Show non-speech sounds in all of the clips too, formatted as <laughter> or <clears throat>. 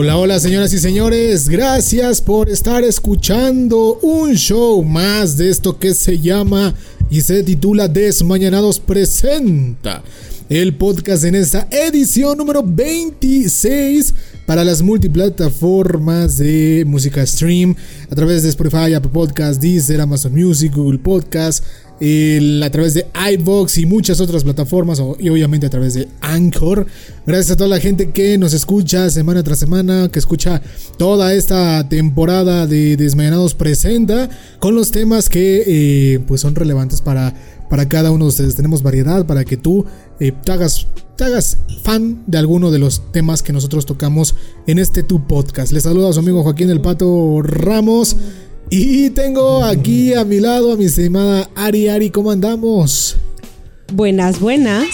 Hola, hola señoras y señores, gracias por estar escuchando un show más de esto que se llama y se titula Desmañanados Presenta, el podcast en esta edición número 26 para las multiplataformas de música stream a través de Spotify, Apple Podcasts, Deezer, Amazon Music, Google Podcasts, a través de iBox y muchas otras plataformas y obviamente a través de Anchor. Gracias a toda la gente que nos escucha semana tras semana, que escucha toda esta temporada de Desmayanados Presenta con los temas que eh, pues son relevantes para, para cada uno de ustedes. Tenemos variedad para que tú eh, te hagas fan de alguno de los temas que nosotros tocamos en este tu podcast. Les saluda a su amigo Joaquín El Pato Ramos. Y tengo aquí a mi lado a mi estimada Ari. Ari, ¿cómo andamos? Buenas, buenas.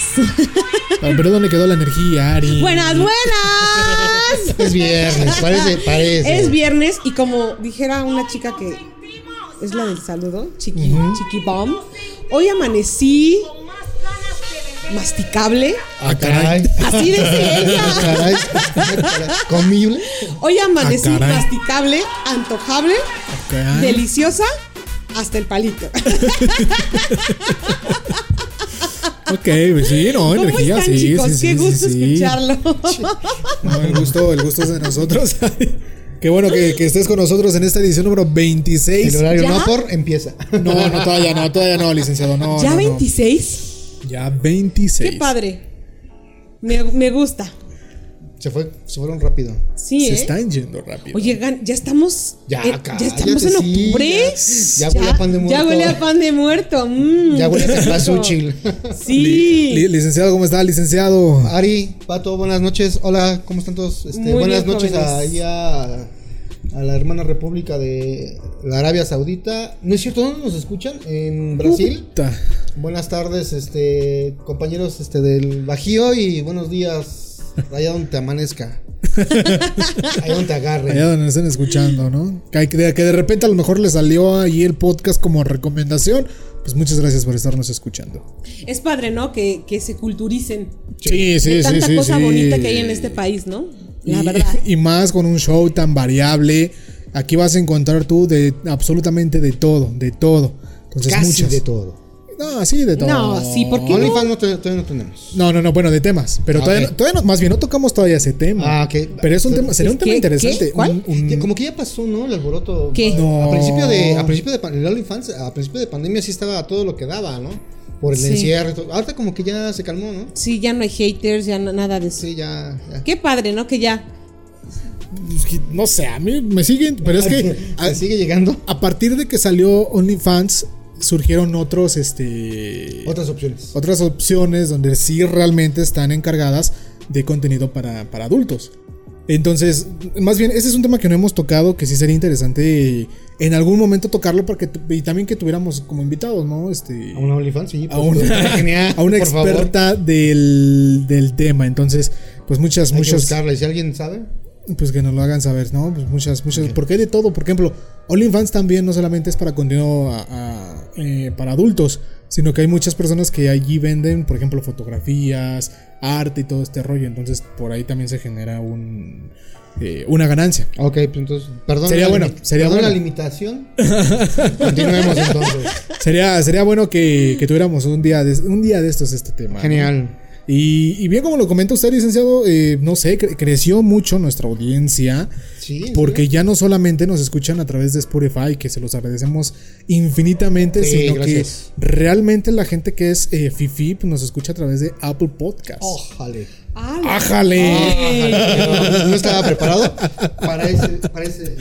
pero ¿dónde quedó la energía, Ari? Buenas, buenas. Es viernes, parece, parece. Es viernes y como dijera una chica que es la del saludo, Chiqui, Chiqui Bomb, hoy amanecí masticable. Ah, caray. Así dice ella. Ah, caray. Comible. Hoy amanecí Ah, masticable, antojable, deliciosa, hasta el palito. Ok, pues sí, no, ¿Cómo energía, están, sí, chicos? sí, sí, Qué sí, gusto sí. escucharlo. No, el gusto, el gusto es de nosotros. <laughs> Qué bueno que, que estés con nosotros en esta edición número 26. El horario ¿Ya? no por empieza. No, no, todavía no, todavía no, licenciado, no. ¿Ya no, no. 26? Ya 26. Qué padre. Me, me gusta. Se fue, se fueron rápido. Sí, Se ¿eh? están yendo rápido. Oye, ya estamos. Ya, eh, ya estamos en sí, octubre. ya- ya huele a pan de Ya muerto. huele a pan de muerto. mm, Ya huele a cempasúchil. Sí. Li- licenciado, ¿cómo está, licenciado? Ari, Pato, buenas noches. Hola, ¿cómo están todos? Este, Muy buenas bien, noches a, a la hermana república de la Arabia Saudita. ¿No es cierto? ¿Dónde nos escuchan? En Brasil. Puta. Buenas tardes, este, compañeros este, del Bajío y buenos días, allá donde te amanezca. <laughs> Allá donde te agarre. Allá donde nos estén escuchando, ¿no? Que, que de, repente a lo mejor le salió ahí el podcast como recomendación. Pues muchas gracias por estarnos escuchando. Es padre, ¿no? Que, que se culturicen. Sí, sí, de sí, tanta sí, cosa sí. bonita que hay en este país, ¿no? La y, verdad. <laughs> y más con un show tan variable. Aquí vas a encontrar tú de absolutamente de todo, de todo. Entonces Casi muchas. de todo. No, sí, de todo. No, sí, ¿por qué no? OnlyFans no, te- todavía no tenemos. No, no, no, bueno, de temas. Pero Ah, todavía, ok. no- todavía no, más bien no tocamos todavía ese tema. Ah, ok. Pero es un tema, sería un tema ¿Qué? interesante. ¿Qué? ¿Cuál? Un- un- Ya, como que ya pasó, ¿no? El alboroto. ¿Qué? A, No. a principio de, a principio de el OnlyFans, a principio de pandemia sí estaba todo lo que daba, ¿no? Por el Sí. encierro y todo. Ahorita como que ya se calmó, ¿no? Sí, ya no hay haters, ya no- nada de eso. Sí, ya. ya. Qué padre, ¿no? Que ya. no sé, a mí me siguen, pero es que <laughs> a, ¿Se sigue llegando? a partir de que salió OnlyFans surgieron otros, este, Otras opciones. otras opciones donde sí realmente están encargadas de contenido para, para adultos. Entonces, más bien, ese es un tema que no hemos tocado, que sí sería interesante en algún momento tocarlo porque y también que tuviéramos como invitados, ¿no? Este, ¿A una OnlyFans? Sí, a una, genial, a una por favor. experta del, del tema. Entonces, pues muchas, Hay que muchas, buscarla. Y si alguien sabe, pues que nos lo hagan saber, ¿no? Pues muchas, muchas, porque hay de todo. Por ejemplo, OnlyFans también no solamente es para contenido a- a, eh, para adultos, sino que hay muchas personas que allí venden, por ejemplo, fotografías, arte y todo este rollo. Entonces, por ahí también se genera un, eh, una ganancia. Ok, pues entonces, perdón. Sería bueno, sería bueno. la limitación. <laughs> Continuemos entonces. Sería, sería bueno que, que tuviéramos un día, de, un día de estos este tema. ¿no? Y, y bien, como lo comenta usted, licenciado, eh, no sé, cre- creció mucho nuestra audiencia. Sí. Porque ya no solamente nos escuchan a través de Spotify, que se los agradecemos infinitamente, Sí, sino gracias. que realmente la gente que es eh, Fifi pues, nos escucha a través de Apple Podcasts. Ójale. Ah, ¡Ájale! Ájale, No estaba preparado para ese. Para ese.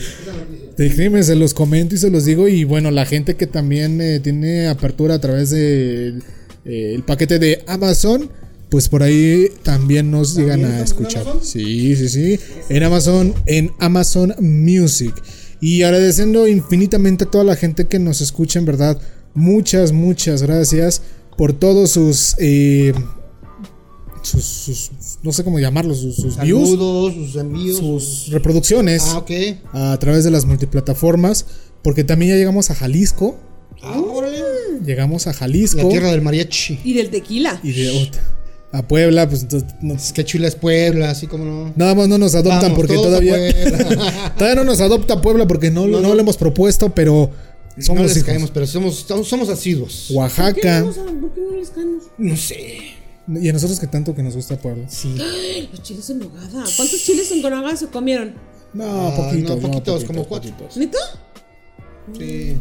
Déjenme, se los comento y se los digo. Y bueno, la gente que también eh, tiene apertura a través del el paquete de Amazon, pues por ahí también nos llegan a escuchar. Sí, sí, sí. En Amazon, en Amazon Music. Y agradeciendo infinitamente a toda la gente que nos escucha, en verdad. Muchas, muchas gracias por todos sus. eh, sus, sus- no sé cómo llamarlos, sus, sus views, sus envíos. sus reproducciones Ah, ok. a través de las multiplataformas, porque también ya llegamos a Jalisco, Ah, llegamos a Jalisco La tierra del mariachi. Y del tequila. y de ot- a Puebla, pues entonces no- Es que chula es Puebla, así como no. nada más no nos adoptan Vamos, porque todavía <laughs> todavía no nos adopta Puebla porque no, No, no, no. lo hemos propuesto, pero somos no les hijos. caemos, pero somos, somos, asiduos. ¿Por qué, Oaxaca a- por qué no les caemos? No sé. y a nosotros que tanto que nos gusta Puebla. Sí. <gasps> Los chiles en nogada. ¿Cuántos chiles en nogada se comieron? No, Ah, poquitos, no, no, poquitos, como cuatro. poquitos. ¿Neta? Sí.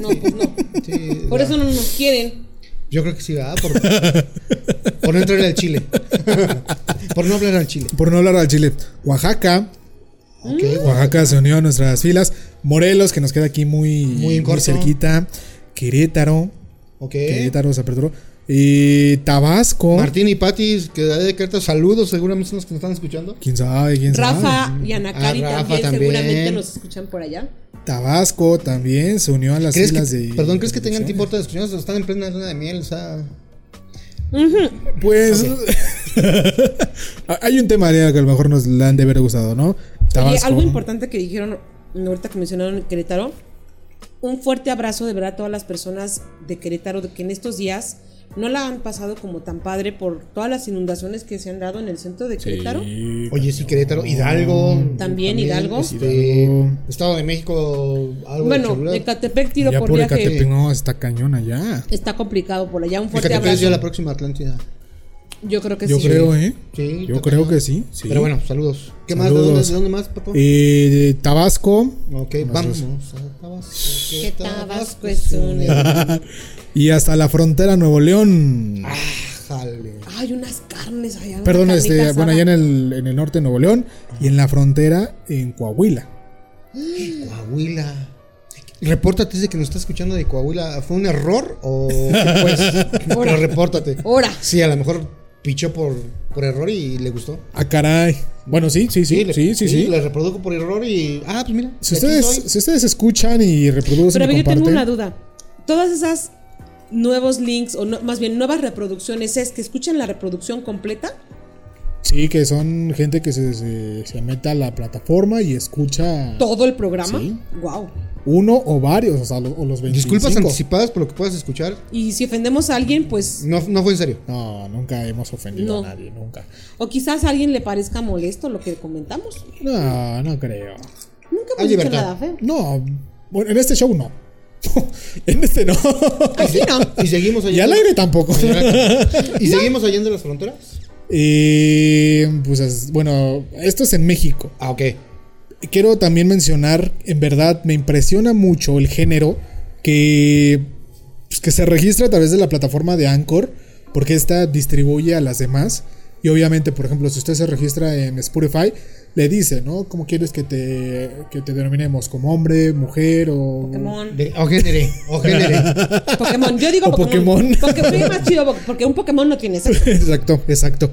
No, pues no. sí, Por eso no nos quieren. Yo creo que sí, ¿verdad? Por, por no entrar al Chile. <laughs> por no hablar al Chile. Por no hablar al Chile. Oaxaca, Oaxaca se unió a nuestras filas. Morelos, que nos queda aquí muy, Muy corto. cerquita. Querétaro, Ok. Querétaro se aperturó. Y Tabasco. Martín y Pati, que de carta saludos, seguramente son los que nos están escuchando. ¿Quién sabe? ¿Quién sabe? Rafa y Ana Cari Ah, Rafa también, también. seguramente nos escuchan por allá. Tabasco también se unió a las ¿Crees filas que, de. perdón, ¿crees que tengan de tiempo de escucharnos? Están en plena luna de miel, o sea. Pues. <laughs> hay un tema que a lo mejor nos la han de haber gustado, ¿no? Oye, algo importante que dijeron ahorita que mencionaron Querétaro. Un fuerte abrazo de verdad a todas las personas de Querétaro de que en estos días no la han pasado como tan padre por todas las inundaciones que se han dado en el centro de Querétaro. Sí. Oye, sí, Querétaro, Hidalgo. También Hidalgo. Este, Hidalgo. Estado de México, algo de Bueno, Cholula. Ecatepec tiro Ya por por viaje. Ecatepec, no, está cañón allá. Está complicado por allá. Un fuerte Ecatepec es abrazo. ya la próxima Atlántida. Yo creo que Yo sí. creo, ¿eh? Sí, Yo creo que sí. sí. Pero bueno, saludos. ¿Qué más? ¿De dónde, de dónde más, papá? Eh, Tabasco. ok, vamos a Tabasco. Que Tabasco es un- <laughs> y hasta la frontera Nuevo León. Ah, jale. Hay unas carnes allá. Perdón, este, bueno, allá en el, en el norte de Nuevo León y en la frontera en Coahuila. Coahuila. Repórtate, dice que nos está escuchando de Coahuila. ¿Fue un error o qué <laughs> pues? Pero repórtate. Ahora. Sí, a lo mejor pichó por, por error y le gustó. Ah, caray. Bueno, sí, sí, sí, le- sí, sí, sí. Le reprodujo por error y. Ah, pues mira. Si ustedes, si ustedes escuchan y reproducen Pero a y yo tengo una duda. Todas esas nuevos links, o no- más bien nuevas reproducciones, ¿es que escuchan la reproducción completa? Sí, que son gente que se, se, se mete a la plataforma y escucha ¿Todo el programa? Sí. Wow. uno o varios, o sea, lo- o los 25. Disculpas anticipadas por lo que puedas escuchar. Y si ofendemos a alguien, pues. No, no fue en serio. No, nunca hemos ofendido No. a nadie, nunca. O quizás a alguien le parezca molesto lo que comentamos. No, no creo. Nunca hemos dicho nada feo. No, bueno, en este show no. <laughs> en este no. Aquí no. Y seguimos y al allá. aire tampoco. ¿Y seguimos <laughs> allá de las fronteras? Eh, pues es- bueno, esto es en México. Ah, ok. Quiero también mencionar, en verdad, me impresiona mucho el género que, pues, que se registra a través de la plataforma de Anchor, porque esta distribuye a las demás. Y obviamente, por ejemplo, si usted se registra en Spotify, le dice, ¿no? ¿Cómo quieres que te, que te denominemos? ¿Como hombre, mujer o...? Pokémon. De- o génere, o génere. <laughs> Pokémon. Yo digo O Pokémon. Pokémon. Porque fue más chido, porque un Pokémon no tiene sexo. <laughs> exacto, exacto.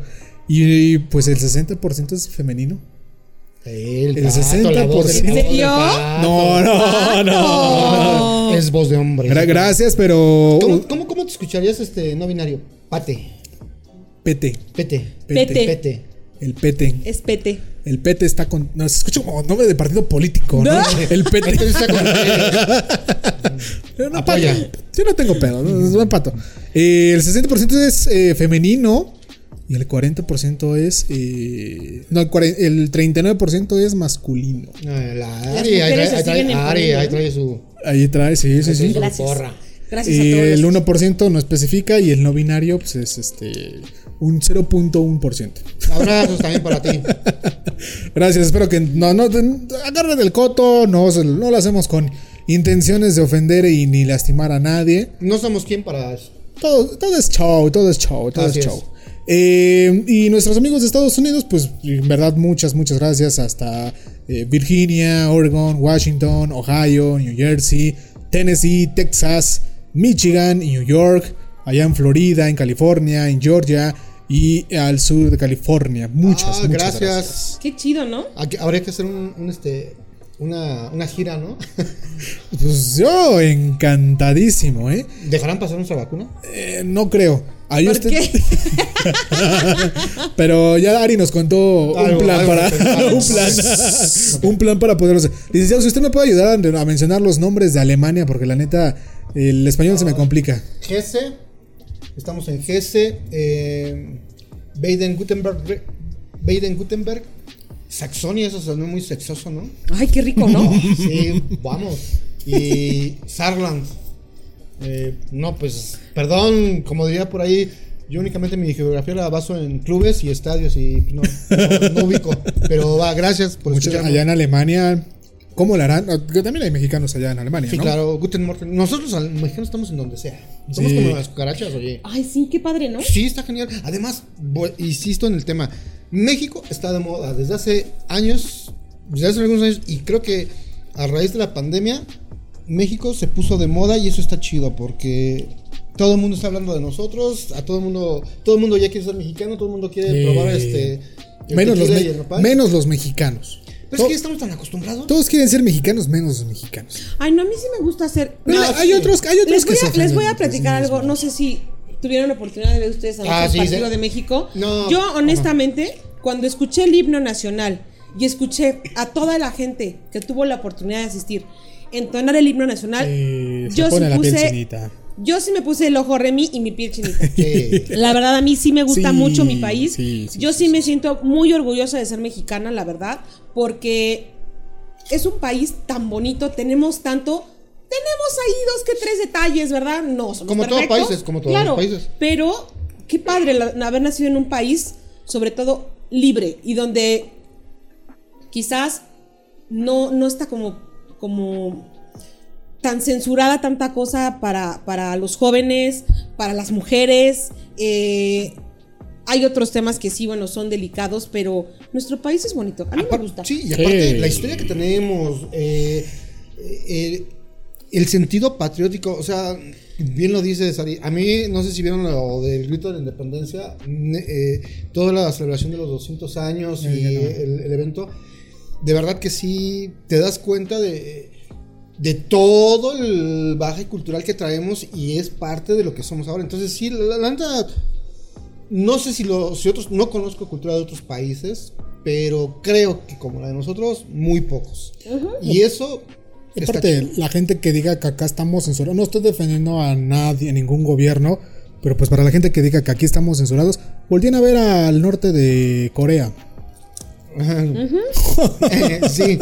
Y pues el 60% es femenino. El, El pato, la voz del- 60%. la voz del ¿En serio? pato. No, no, no. Es voz de hombre. Gra- gracias, pero... ¿Cómo, cómo, cómo te escucharías este no binario? Pate. Pete. Pete. Pete. Pete. El pete. Es pete. El pete está con. No, se escucha como nombre de partido político, ¿no? ¿No? El pete. Entonces <laughs> está con Yo no Apoya. pato. Yo no tengo pedo, no, no empato. Eh, el 60% es eh, femenino y el 40% es. eh, no, el, cuare- el 39% es masculino. La Ari, ahí trae, ahí trae, ahí trae su. Ahí trae, sí, sí, sí. Gracias. porra. Gracias a Y todos. el los- 1% no especifica y el no binario pues, es este un 0.1%. Abrazos también para ti. <laughs> Gracias, espero que no, no agarren del coto, no, no lo hacemos con intenciones de ofender y ni lastimar a nadie. No somos quien para. Todo, todo es show, todo es show, todo Así es es. show. Eh, y nuestros amigos de Estados Unidos, pues en verdad muchas, muchas gracias. Hasta eh, Virginia, Oregon, Washington, Ohio, New Jersey, Tennessee, Texas, Michigan, y New York, allá en Florida, en California, en Georgia y al sur de California. Muchas, Ah, muchas gracias. gracias. Qué chido, ¿no? Aquí habría que hacer un, un, este. Una, una gira, ¿no? <laughs> Pues yo encantadísimo, ¿eh? ¿Dejarán pasar nuestra vacuna? Eh, no creo. Ahí ¿Por usted- qué? <laughs> Pero ya Ari nos contó un plan algo, para <laughs> un plan un plan para poderlo hacer. Licenciado, si usted me puede ayudar a, a mencionar los nombres de Alemania porque la neta el español se me complica. Hesse, Estamos en Hesse, eh, Baden-Württemberg, Baden-Württemberg, Saxonia, eso sonó muy sexoso, ¿no? Ay, qué rico, ¿no? <laughs> Sí, vamos. Y Saarland. Eh, no, pues, perdón, como diría por ahí, yo únicamente mi geografía la baso en clubes y estadios y no, no, no ubico. Pero va, gracias por escucharnos. allá en Alemania, ¿cómo lo harán? También hay mexicanos allá en Alemania, Sí, ¿no? claro, Guten Morgen. Nosotros al mexicanos estamos en donde sea. Somos Sí. como las cucarachas, oye. Ay, sí, qué padre, ¿no? Sí, está genial. Además, voy- insisto en el tema. México está de moda desde hace años, desde hace algunos años, y creo que a raíz de la pandemia, México se puso de moda y eso está chido porque todo el mundo está hablando de nosotros, a todo el mundo, todo el mundo ya quiere ser mexicano, todo el mundo quiere Eh, probar este. el Menos los, me- menos los mexicanos. Pero es que ya estamos tan acostumbrados. Todos quieren ser mexicanos, menos los mexicanos. Ay, no, a mí sí me gusta hacer. Pero No, hay sí. otros, hay otros Les voy, se a, les voy a ofenden platicar sí algo. No sé si tuvieron la oportunidad de ver ustedes anoche Ah, sí, partido sí. de México. No. Yo, honestamente, cuando escuché el himno nacional y escuché a toda la gente que tuvo la oportunidad de asistir entonar el himno nacional, Eh, se yo sí pone la piel puse. chinita. Yo sí me puse el ojo Remy y mi piel chinita. <laughs> Sí. La verdad, a mí sí me gusta Sí, mucho mi país. sí, Yo sí, me siento muy orgullosa de ser mexicana, la verdad, porque es un país tan bonito, tenemos tanto. Tenemos ahí dos que tres detalles, ¿verdad? No somos Como todos países, como todos claro, los países. Pero qué padre la- haber nacido en un país, sobre todo libre, y donde quizás no, no está como, como tan censurada tanta cosa para, para los jóvenes, para las mujeres. eh, hay otros temas que sí, bueno, son delicados, pero nuestro país es bonito. A mí me gusta. Sí, y aparte, la historia que tenemos, eh, eh, el sentido patriótico, o sea, bien lo dice Sari. A mí, no sé si vieron lo del grito de la independencia, eh, toda la celebración de los 200 años y el evento. De verdad que sí, te das cuenta de, de todo el baje cultural que traemos y es parte de lo que somos ahora. Entonces, sí, la, la neta. No sé si los si otros, no conozco cultura de otros países, pero creo que como la de nosotros, muy pocos. Y eso Y aparte, chido. la gente que diga que acá estamos censurados, no estoy defendiendo a nadie, a ningún gobierno, pero pues para la gente que diga que aquí estamos censurados, volteen a ver al norte de Corea. Eh, <laughs> sí,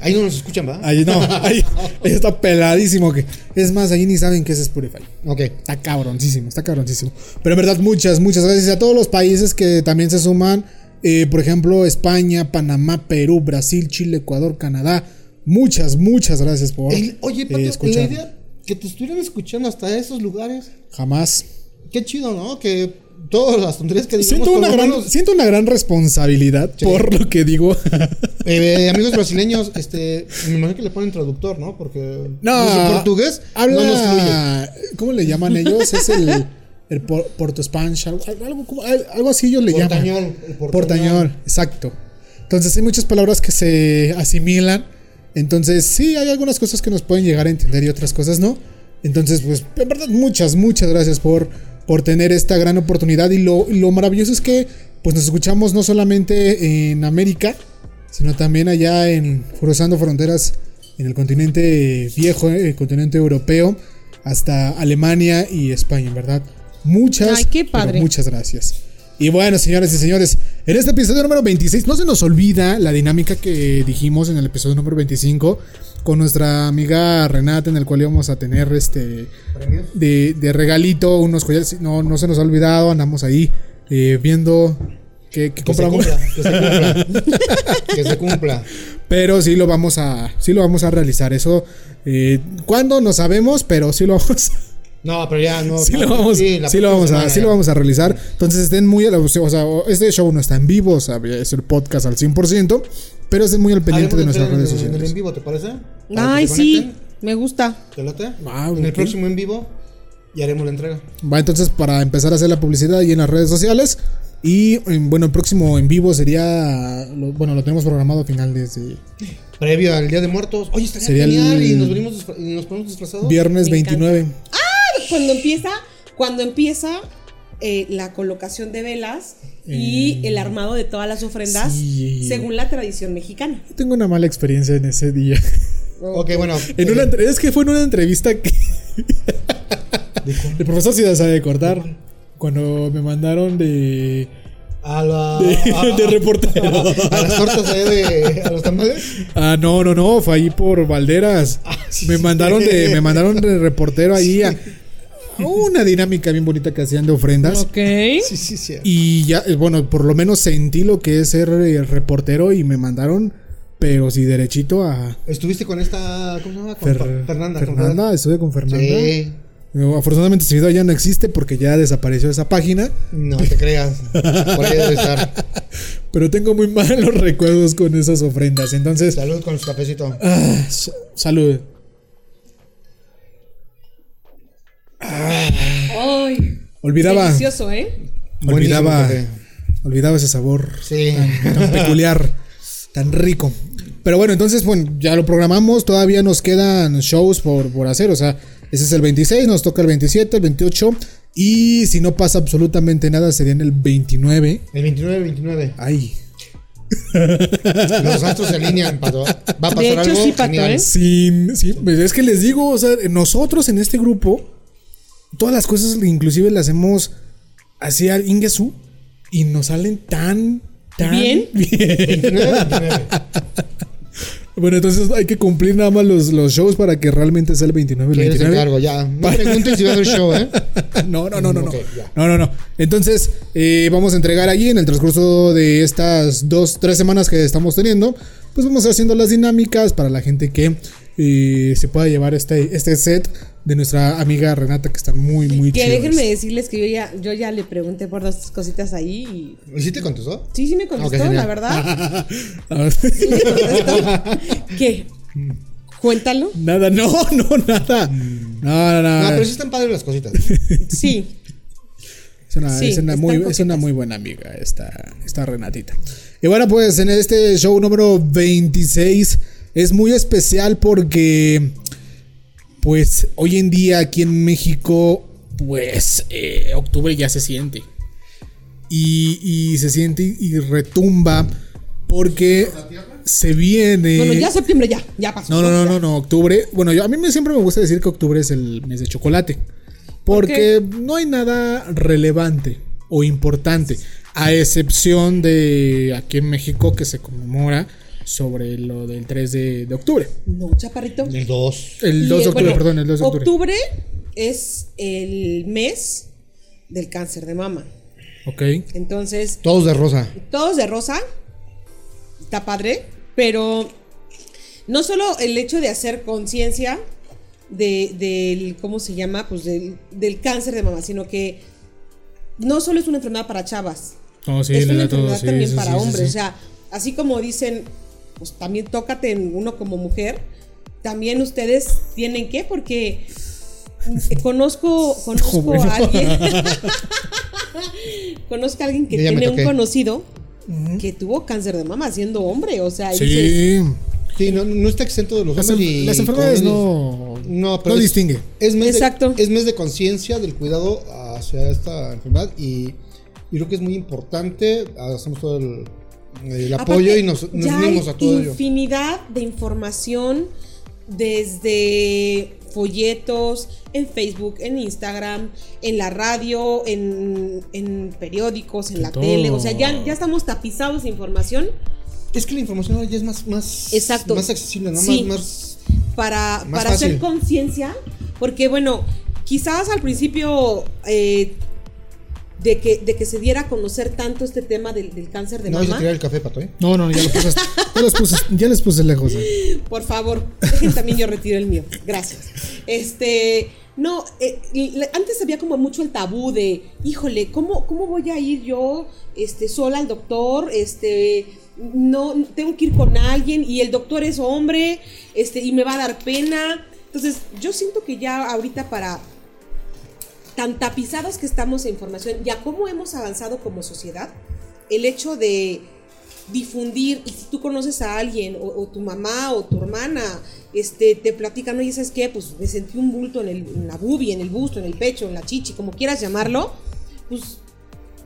ahí no nos escuchan, ¿va? Ahí no, ahí, <laughs> ahí está peladísimo que es más, ahí ni saben qué es Spotify. Ok. Está cabroncísimo, está cabroncísimo. Pero en verdad, muchas, muchas gracias a todos los países que también se suman. eh, por ejemplo, España, Panamá, Perú, Brasil, Chile, Ecuador, Canadá. Muchas, muchas gracias por El- oye, eh, Pato, la escuchar. idea que te estuvieran escuchando hasta esos lugares, Jamás. qué chido, ¿no? Que todas las tonterías que digamos Siento una, gran, menos, siento una gran responsabilidad Sí. por lo que digo. eh, amigos brasileños, este, me imagino que le ponen traductor, ¿no? Porque No, portugués habla. no nos fluye. ¿Cómo le llaman ellos? Es el, el por- Porto Spanish, algo, algo, como- algo así ellos le Portañol, llaman. el portañol. Portañol, exacto. Entonces hay muchas palabras que se asimilan. Entonces, sí, hay algunas cosas que nos pueden llegar a entender y otras cosas no. Entonces, pues, en verdad, muchas, muchas gracias por, por tener esta gran oportunidad. Y lo, lo maravilloso es que, pues, nos escuchamos no solamente en América, sino también allá en Cruzando Fronteras, en el continente viejo, el continente europeo, hasta Alemania y España, verdad. Muchas, Ay, qué pero padre. muchas gracias. Y bueno, señores y señores, en este episodio número 26 no se nos olvida la dinámica que dijimos en el episodio número 25 con nuestra amiga Renata, en el cual íbamos a tener este de, de regalito unos collares. No, no se nos ha olvidado, andamos ahí eh, viendo qué, qué Que se compramos. cumpla, que se cumpla. <laughs> que se cumpla. Pero sí lo vamos a, sí lo vamos a realizar. Eso, eh, ¿cuándo? No sabemos, pero sí lo vamos a No, pero ya no. sí lo vamos, Sí, sí lo vamos a, sí lo vamos a realizar. Entonces estén muy, a la- o sea, este show no está en vivo, o sea, es el podcast al 100%, pero estén muy al pendiente de nuestras redes en- En el sociales. en vivo, ¿te parece? Para Ay, sí, me gusta. ¿Te late? Ah, en el próximo en vivo y haremos la entrega. Va entonces para empezar a hacer la publicidad ahí en las redes sociales. Y eh, bueno, el próximo en vivo sería, lo- bueno, lo tenemos programado a finales de Previo al Día de Muertos. Oye, estaría Sería genial el- y nos venimos y nos ponemos disfrazados. viernes Me encanta. 29. Cuando empieza, cuando empieza eh, la colocación de velas y el armado de todas las ofrendas Sí. según la tradición mexicana. Tengo una mala experiencia en ese día. Ok, bueno. En eh, una es que fue en una entrevista que <laughs> el profesor sí sabe cortar. Cuando me mandaron de. A la. de, a, de reportero. <laughs> a las tortas ahí de. A los tamales. Ah, no, no, no, fue ahí por Valderas. sí, me sí. mandaron de, me mandaron de reportero ahí a, <laughs> a una dinámica bien bonita que hacían de ofrendas. Ok. Sí, sí, sí. Y ya, eh, bueno, por lo menos sentí lo que es ser eh, reportero y me mandaron, pero sí derechito a Estuviste con esta. ¿Cómo se llama? Con Fer- Fer- Fernanda. con Fernanda, estuve con Fernanda. Sí. Afortunadamente ese video ya no existe porque ya desapareció esa página, No te creas. Por ahí debe estar. <laughs> pero tengo muy malos <laughs> recuerdos con esas ofrendas. Entonces, Salud con su cafecito. ah, salud. Ay. Olvidaba, Delicioso, ¿eh? olvidaba, olvidaba ese sabor Sí. tan, tan peculiar, tan rico. Pero bueno, entonces, bueno, ya lo programamos. Todavía nos quedan shows por, por hacer. O sea, ese es el 26, nos toca el 27, el 28. Y si no pasa absolutamente nada, sería en el 29. El 29, 29. Ay, Los astros se alinean, pato. Va a pasar De hecho, algo sí, Pato. ¿eh? sí, pues es que les digo, o sea, nosotros en este grupo, todas las cosas inclusive las hacemos así al Ingesu y nos salen tan, tan ¿Bien? <laughs> 29, 29. Bueno, entonces hay que cumplir nada más los, los shows para que realmente sea el 29 el ¿Quieres 29. encargo? Ya. No pregunten si va a haber show, ¿eh? <laughs> no, no, no, no, no. No, no, no. Entonces, eh, vamos a entregar allí en el transcurso de estas dos, tres semanas que estamos teniendo. Pues vamos haciendo las dinámicas para la gente que eh, se pueda llevar este, este set de nuestra amiga Renata, que están muy, muy Que chidas. déjenme decirles que yo ya, yo ya le pregunté por dos cositas ahí y. ¿Y sí te contestó? Sí, sí me contestó, Ok, genial. la verdad. <laughs> Sí me contestó. ¿Qué? Cuéntalo. nada, no, no, nada. No, no, no. No, pero sí están padres las cositas. <laughs> Sí. Es una, Sí, es una muy, es una muy buena amiga esta, esta Renatita. Y bueno, pues en este show número 26 es muy especial porque, pues hoy en día aquí en México, pues eh, octubre ya se siente. Y, y se siente y retumba porque se viene... Bueno, ya septiembre ya, ya pasó. No, no, no, no, no, octubre. Bueno, yo, a mí me, siempre me gusta decir que octubre es el mes de chocolate. Porque no hay nada relevante o importante. A excepción de aquí en México que se conmemora sobre lo del 3 de, de octubre. No, chaparrito. El 2. El Y, 2 de eh, octubre, bueno, perdón, el 2 de octubre. Octubre es el mes del cáncer de mama. Ok. Entonces, Todos de rosa. todos de rosa. Está padre. Pero no solo el hecho de hacer conciencia de, del, ¿cómo se llama? Pues del, del cáncer de mama, sino que no solo es una enfermedad para chavas. No, sí, es una da todo. enfermedad sí, también sí, para sí, hombres. sí. O sea, así como dicen, pues también tócate en uno como mujer, también ustedes tienen que, porque eh, conozco, conozco bueno. a alguien. <laughs> conozco a alguien que tiene un conocido que tuvo cáncer de mama siendo hombre. O sea, dices, Sí. Sí, no, no está exento de los Las, hombres y- las enfermedades no, No, pero no es- distingue. Es mes Exacto. De, es mes de conciencia del cuidado hacia esta enfermedad y, y creo que es muy importante. Hacemos todo el, el apoyo Aparte, y nos, nos ya unimos hay a todo ello. infinidad de información desde folletos en Facebook, en Instagram, en la radio, en, en periódicos, en la todo. tele. O sea, ya, ya estamos tapizados de información Es que la información ahora ya es más, más, Exacto. más accesible, ¿no? Sí. Más, más, para, Más para hacer conciencia. Porque, bueno, quizás al principio eh, de, que, de que se diera a conocer tanto este tema del, del cáncer de no mama. tirar el café, pato, ¿eh? No, no, ya lo puse. ya, los puse ya les puse lejos. eh. Por favor, dejen también yo retiro el mío. Gracias. Este, no, eh, antes había como mucho el tabú de, híjole, ¿cómo, cómo voy a ir yo este, sola al doctor? Este, no, tengo que ir con alguien y el doctor es hombre, este, y me va a dar pena. Entonces, yo siento que ya ahorita para tan tapizados que estamos de información, ya cómo hemos avanzado como sociedad, el hecho de difundir y si tú conoces a alguien o, o tu mamá o tu hermana este te platican oye sabes qué pues me sentí un bulto en, el, en la bubi en el busto en el pecho en la chichi como quieras llamarlo pues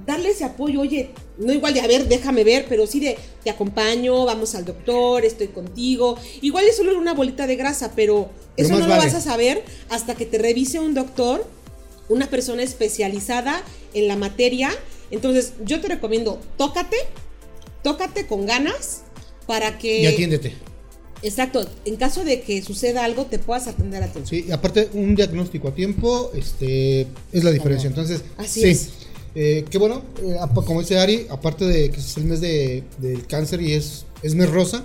darle ese apoyo oye no igual de a ver déjame ver pero sí de te acompaño vamos al doctor estoy contigo igual es solo una bolita de grasa pero, Pero eso no vale. lo vas a saber hasta que te revise un doctor una persona especializada en la materia. Entonces, yo te recomiendo, tócate, tócate con ganas para que... Y atiéndete. Exacto, en caso de que suceda algo, te puedas atender a tiempo. Sí, y aparte, un diagnóstico a tiempo este, es la diferencia. Entonces, Así sí. es. Eh, que bueno, eh, como dice Ari, aparte de que es el mes de, del cáncer y es, es mes rosa,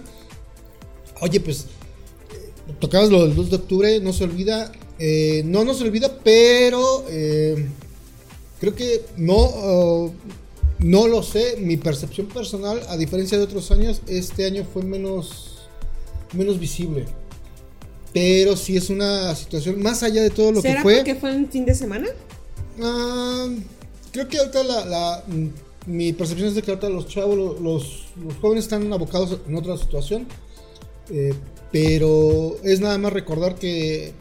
oye, pues eh, tocabas lo del 2 de octubre, no se olvida, eh, no, no se olvida, pero eh, creo que no, oh, no lo sé, mi percepción personal, a diferencia de otros años, este año fue menos, menos visible. Pero sí es una situación más allá de todo lo que ¿Será fue. porque fue un fin de semana? Ah, creo que ahorita la, la- mm, mi percepción es de que ahorita los chavos, lo- los, los jóvenes están abocados en otra situación. Eh, pero es nada más recordar que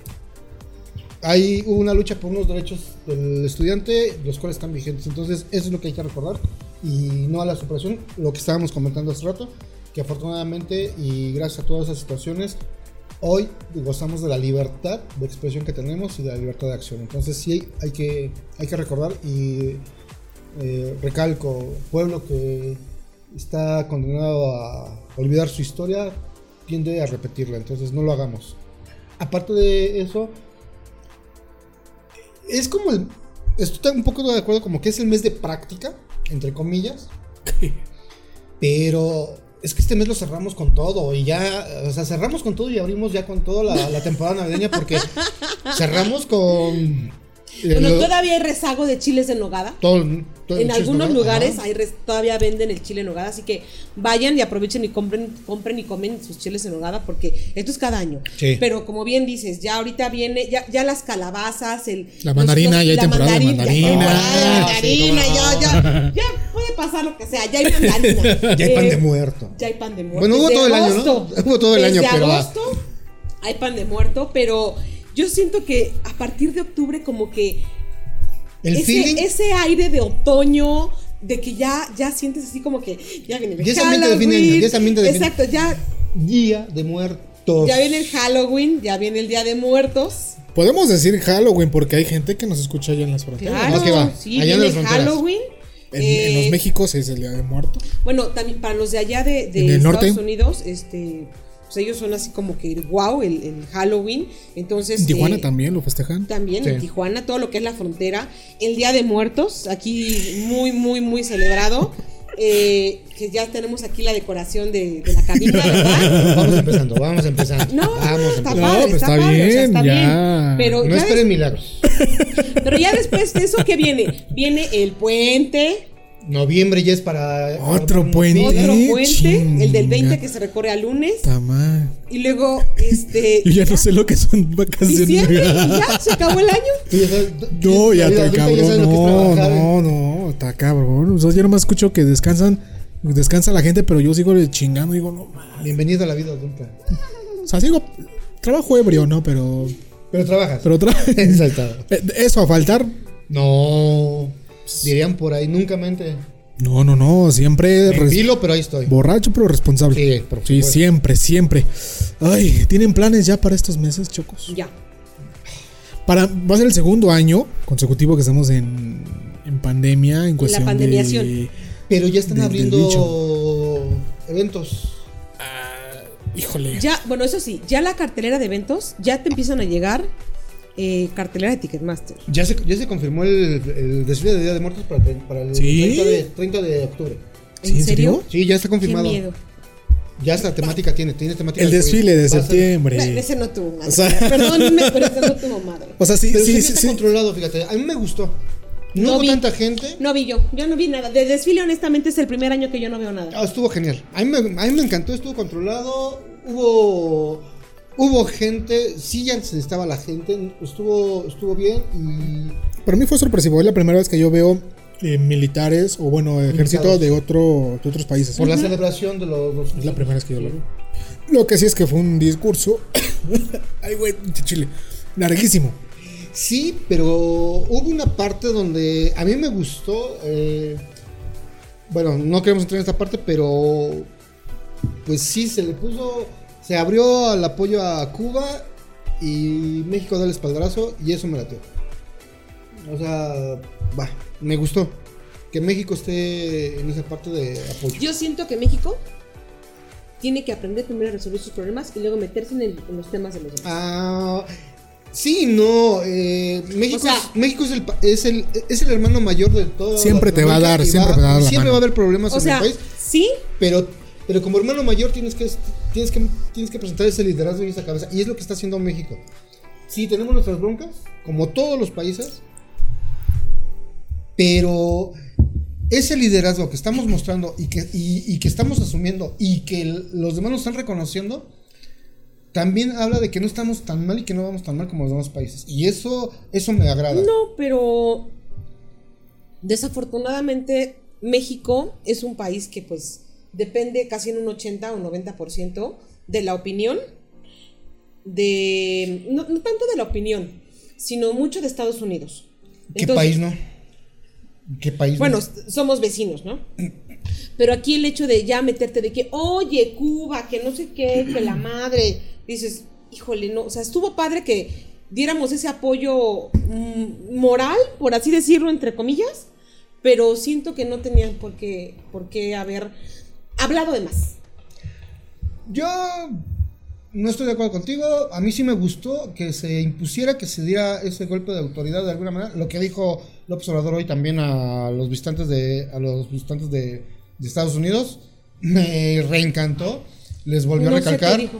hay una lucha por unos derechos del estudiante, los cuales están vigentes. Entonces, eso es lo que hay que recordar. Y no a la superación, lo que estábamos comentando hace rato, que afortunadamente y gracias a todas esas situaciones, hoy gozamos de la libertad de expresión que tenemos y de la libertad de acción. Entonces sí hay que, hay que recordar y eh, recalco, pueblo que está condenado a olvidar su historia tiende a repetirla, entonces no lo hagamos. Aparte de eso, es como el... Estoy un poco de acuerdo como que es el mes de práctica, entre comillas. Pero es que este mes lo cerramos con todo y ya, o sea, cerramos con todo y abrimos ya con toda la, la temporada navideña porque cerramos con... eh, Bueno, lo- todavía hay rezago de chiles de nogada. todo- todo En algunos ¿no? lugares hay res- todavía venden el chile en nogada, así que vayan y aprovechen y compren, compren y comen sus chiles en nogada porque esto es cada año. Sí. Pero como bien dices, ya ahorita viene, ya, ya las calabazas, el La mandarina, ya hay la temporada de mandarina, ya Ah, sí, mandarina, cómo no. ya, ya, ya puede pasar lo que sea, ya hay mandarina. <laughs> Ya hay pan Eh, de muerto. Ya hay pan de muerto. Bueno, hubo Desde todo el año, ¿no? agosto. Hubo todo el Desde año, pero, ah. agosto hay pan de muerto, pero yo siento que a partir de octubre como que El ese, feeling... ese aire de otoño, de que ya, ya sientes así como que ya viene el Ya de año, Halloween. ya de Exacto, ya, Día de muertos. ya viene el Halloween, ya viene el Día de Muertos. Podemos decir Halloween porque hay gente que nos escucha allá en las fronteras. Claro, ¿no? que va, sí, allá en las. Halloween. En, Eh, en los Méxicos es el Día de Muertos. Bueno, también para los de allá de, de Estados norte. Unidos, este, pues ellos son así como que el wow, el, el Halloween. Entonces, En Tijuana eh, también lo festejan. También Sí. en Tijuana, todo lo que es la frontera. El Día de Muertos, aquí muy, muy, muy celebrado. <laughs> Eh, que ya tenemos aquí la decoración de, de la cabina, <laughs> ¿verdad? Vamos empezando, vamos empezando. No, vamos está empezando. No, padre, pues está, está padre, o sea, bien, está ya. bien. Pero, No esperen milagros. <laughs> pero ya después de eso, ¿qué viene? Viene el puente, Noviembre ya es para. Otro para- puente. otro Eh, puente, el del 20 chinga. que se recorre a lunes. Tamá. Y luego, este. <laughs> Yo ya no sé lo que son vacaciones. Diciembre, y ya <laughs> se acabó el año. Tú ya sabes- No, ya está ya cabrón. es No, trabajar. no, no, está cabrón. O sea, yo nomás escucho que descansan, descansa la gente, pero yo sigo chingando. Digo, no, ma- Bienvenido a la vida adulta. o sea, sigo, trabajo ebrio, ¿no? Pero, Pero trabajas. pero tra- <laughs> Exaltado. Eh, Eso a faltar. No. Dirían por ahí, nunca mente. No, no, no, siempre enfilo, pero ahí estoy. borracho, pero responsable. Sí, por Sí, siempre, siempre. Ay, ¿tienen planes ya para estos meses, chocos? Ya. Para, va a ser el segundo año consecutivo que estamos en, en pandemia, en cuestión pandemiación. de... Pero ya están del abriendo eventos. Híjole. Ya, bueno, eso sí, ya la cartelera de eventos, ya te empiezan a llegar eh, cartelera de Ticketmaster. Ya se, ya se confirmó el, el desfile de Día de Muertos para, el- para el ¿Sí? 30, de, 30 de octubre. ¿Sí, en ¿En serio? Sí, ya está Qué confirmado. miedo. Ya esta temática tiene, tiene temática. El de COVID. desfile de septiembre. No, ese no tuvo madre. O sea- <laughs> Perdónenme, pero ese no <laughs> tuvo madre. O sea, sí, Pero sí, sí, sí sí, está sí. controlado, fíjate. A mí me gustó. No, No hubo vi. tanta gente. No vi yo, yo no vi nada. De desfile, honestamente, es el primer año que yo no veo nada. Ah, estuvo genial. A mí, me, a mí me encantó, estuvo controlado. Hubo hubo gente, sí ya necesitaba la gente, estuvo estuvo bien y Para mí fue sorpresivo. Es la primera vez que yo veo eh, militares o, bueno, ejército de, otro, de otros países. por la celebración de los, los- Es la primera vez que yo lo veo. Lo que sí es que fue un discurso. <coughs> Ay, güey, chile. Larguísimo. Sí, pero hubo una parte donde a mí me gustó. eh, bueno, no queremos entrar en esta parte, pero pues sí, se le puso. Se abrió al apoyo a Cuba y México da el espaldarazo y eso me latió. O sea, va, me gustó. Que México esté en esa parte de apoyo. Yo siento que México tiene que aprender primero a resolver sus problemas y luego meterse en, el- en los temas de los demás. Ah, sí, no. eh, México, O sea- es, México es, el, pa- es, el, es el hermano mayor de todo. Siempre te va a dar, siempre te va a dar la Siempre mano. va a haber problemas o en sea, el país. sí, Pero, pero como hermano mayor tienes que, tienes, que, tienes que presentar ese liderazgo y esa cabeza. Y es lo que está haciendo México. Sí, tenemos nuestras broncas, como todos los países. Pero ese liderazgo que estamos mostrando y que, y, que estamos asumiendo y que los demás nos están reconociendo, también habla de que no estamos tan mal y que no vamos tan mal como los demás países. Y eso, eso me agrada. no, pero desafortunadamente México es un país que pues depende casi en un 80 o 90% de la opinión de no, no tanto de la opinión, sino mucho de Estados Unidos. ¿Qué Entonces, país no? ¿Qué país Bueno, no? somos vecinos, ¿no? Pero aquí el hecho de ya meterte de que, oye, Cuba, que no sé qué, que la madre, dices, híjole, no, o sea, estuvo padre que diéramos ese apoyo mm, moral, por así decirlo, entre comillas, pero siento que no tenían por qué, por qué haber hablado de más. Yo no estoy de acuerdo contigo. A mí sí me gustó que se impusiera, que se diera ese golpe de autoridad de alguna manera. Lo que dijo López Obrador hoy también a los visitantes de, a los visitantes de, de Estados Unidos me reencantó. Les volvió No a recalcar. dijo.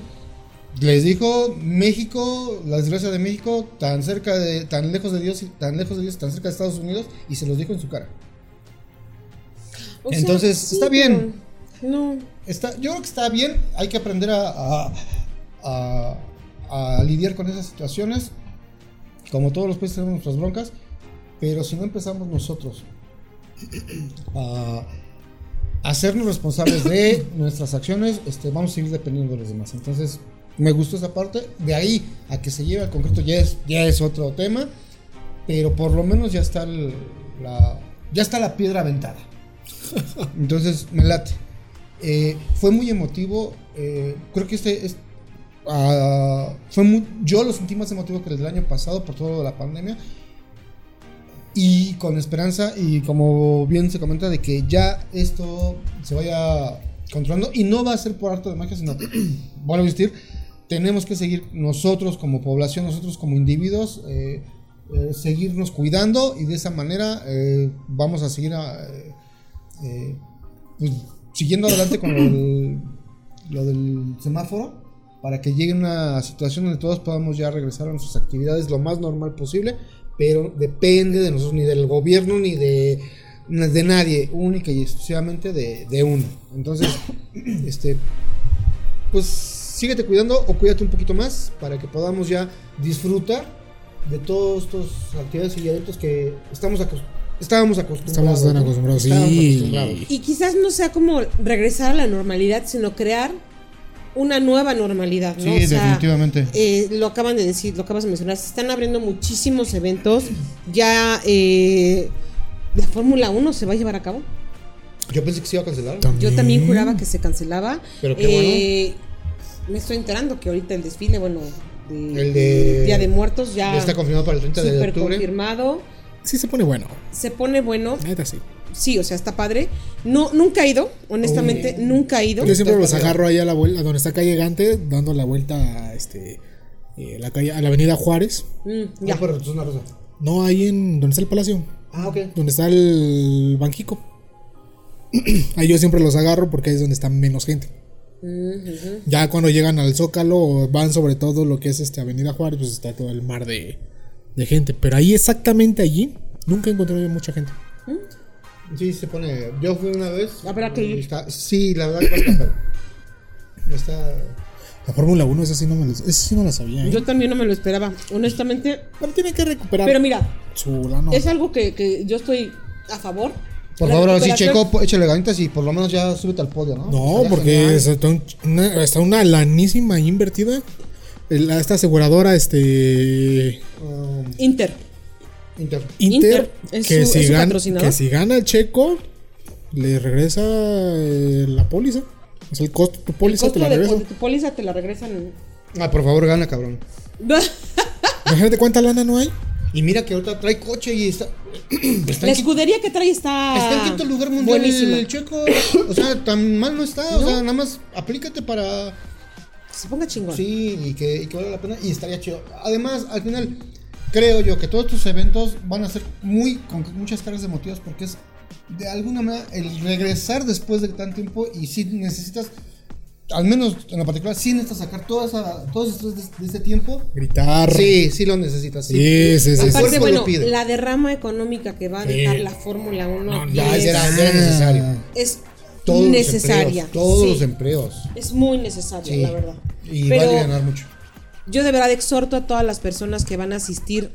Les dijo México, la desgracia de México, tan cerca de, tan lejos de Dios, y tan lejos de Dios, tan cerca de Estados Unidos, y se los dijo en su cara. O sea, Entonces, está bien. pero No. Está, yo creo que está bien, hay que aprender a, a, a- a lidiar con esas situaciones. Como todos los países tenemos nuestras broncas, pero si no empezamos nosotros a hacernos responsables de <coughs> nuestras acciones, este, vamos a seguir dependiendo de los demás. Entonces, me gustó esa parte. De ahí a que se lleve al concreto ya es, ya es otro tema, pero por lo menos ya está el- la, ya está la piedra aventada. <laughs> Entonces, me late. Eh, fue muy emotivo. eh, creo que este es. ah, fue yo lo sentí más emotivo que el del año pasado por todo lo de la pandemia. Y con esperanza, y como bien se comenta, de que ya esto se vaya controlando. Y no va a ser por arte de magia, sino, <clears throat> vuelvo a insistir, tenemos que seguir nosotros como población, nosotros como individuos, eh, eh, seguirnos cuidando. Y de esa manera vamos a seguir a, eh, pues, siguiendo adelante con lo del, semáforo para que llegue una situación donde todos podamos ya regresar a nuestras actividades lo más normal posible, pero depende de nosotros, ni del gobierno, ni de, de nadie, única y exclusivamente de, uno. Entonces, <clears throat> este, pues síguete cuidando o cuídate un poquito más para que podamos ya disfrutar de todas estas actividades y eventos que estamos acos- estábamos acostumbrados. Estamos tan ¿no? acostumbrados, Estábamos sí. acostumbrados. Y quizás no sea como regresar a la normalidad, sino crear una nueva normalidad, ¿no? Sí, O sea, definitivamente. eh, lo acaban de decir, lo acabas de mencionar, se están abriendo muchísimos eventos. Ya eh, la Fórmula 1 se va a llevar a cabo. Yo pensé que se iba a cancelar. Yo también juraba que se cancelaba. Pero qué Eh, Me estoy enterando que ahorita el desfile, bueno, de, El de- Día de Muertos ya Ya está confirmado para el 30 de súper octubre. confirmado. Sí se pone bueno. Se pone bueno. Neta sí. Sí, o sea, está padre. No, nunca he ido, honestamente, nunca he ido. Yo siempre los agarro ahí a la vuelta, donde está calle Gante, dando la vuelta a este eh, la calle, a la avenida Juárez. Mm, Ya, ya. pero es una rosa. No, ahí en donde está el palacio, Ah, ok. donde está el banquico. <clears throat> ahí yo siempre los agarro porque ahí es donde está menos gente. Ujú. Ya cuando llegan al Zócalo, van sobre todo lo que es este Avenida Juárez, pues está todo el mar de, de gente. Pero ahí exactamente allí, nunca encontré yo mucha gente. Sí, se pone. Yo fui una vez. Que y ir. está- sí, la verdad que la. Está. La Fórmula 1, esa sí no me lo, esa sí no la sabía. ¿eh? Yo también no me lo esperaba, honestamente. Pero tiene que recuperar Pero mira, su lana. es algo que, que yo estoy a favor. Por La favor, ahora sí, Checo, échale ganitas y por lo menos ya súbete al podio, ¿no? No, Estaría porque está, un- una, está una lanísima invertida. El- esta aseguradora, este. Um, Inter. Inter. Inter, Inter, es que, su- si es su gan- patrocinador. que si gana el checo, le regresa eh, la póliza. O sea, el costo de tu póliza te la de, regresa. de tu póliza te la regresan. Ah, por favor, gana, cabrón. <laughs> Imagínate cuánta lana no hay. Y mira que ahorita trae coche y está. <clears throat> está La escudería que trae está. está en quinto lugar mundial Buenísima. el checo. O sea, tan mal no está. O sea, nada más aplícate para. Que se ponga chingón. Sí, y que, y que valga la pena. Y estaría chido. Además, al final, creo yo que todos estos eventos van a ser muy. con muchas cargas emotivas porque es. De alguna manera, el regresar después de tan tiempo y si necesitas. Al menos en lo particular, sí necesitas sacar toda esa, todo ese estrés de, de ese tiempo. Gritar. Sí, sí lo necesitas. Sí, Sí, sí, sí, El sí. Aparte, bueno, la derrama económica que va a dejar Sí. la Fórmula 1 No, Ya, es, ya era, ya era necesario. es Todos los necesaria. empleos, todos sí, los empleos. Es muy necesaria, Sí. la verdad. Y Pero ganar mucho. yo de verdad exhorto a todas las personas que van a asistir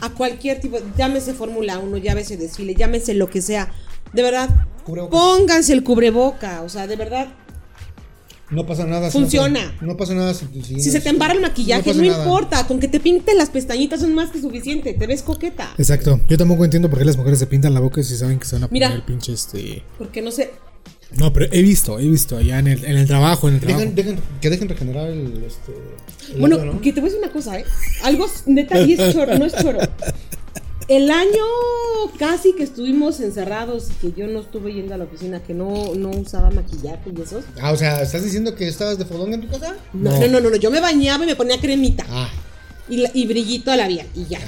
a cualquier tipo, llámese Fórmula 1, llámese desfile, llámese lo que sea. De verdad, Cubrebocas. pónganse el cubreboca. O sea, de verdad, No pasa nada. si Funciona. No, pasa- no pasa nada si, si- si se te embarra el maquillaje, no, importa. Con que te pinten las pestañitas son más que suficiente. Te ves coqueta. Exacto. Yo tampoco entiendo por qué las mujeres se pintan la boca si saben que se van a Mira. poner el pinche este. Porque no sé. No, pero he visto, he visto allá en el, en el trabajo, en el trabajo. Dejen, dejen- que dejen regenerar el. Este, el Bueno, ¿no? que te voy a decir una cosa, ¿eh? Algo neta y es choro, no es choro. El año casi que estuvimos encerrados y que yo no estuve yendo a la oficina, que no, no usaba maquillaje y eso. Ah, o sea, ¿estás diciendo que estabas de fodón en tu casa? No, no, no, no, no, yo me bañaba y me ponía cremita. Ah, Y, la- y brillito a la vía, y ya.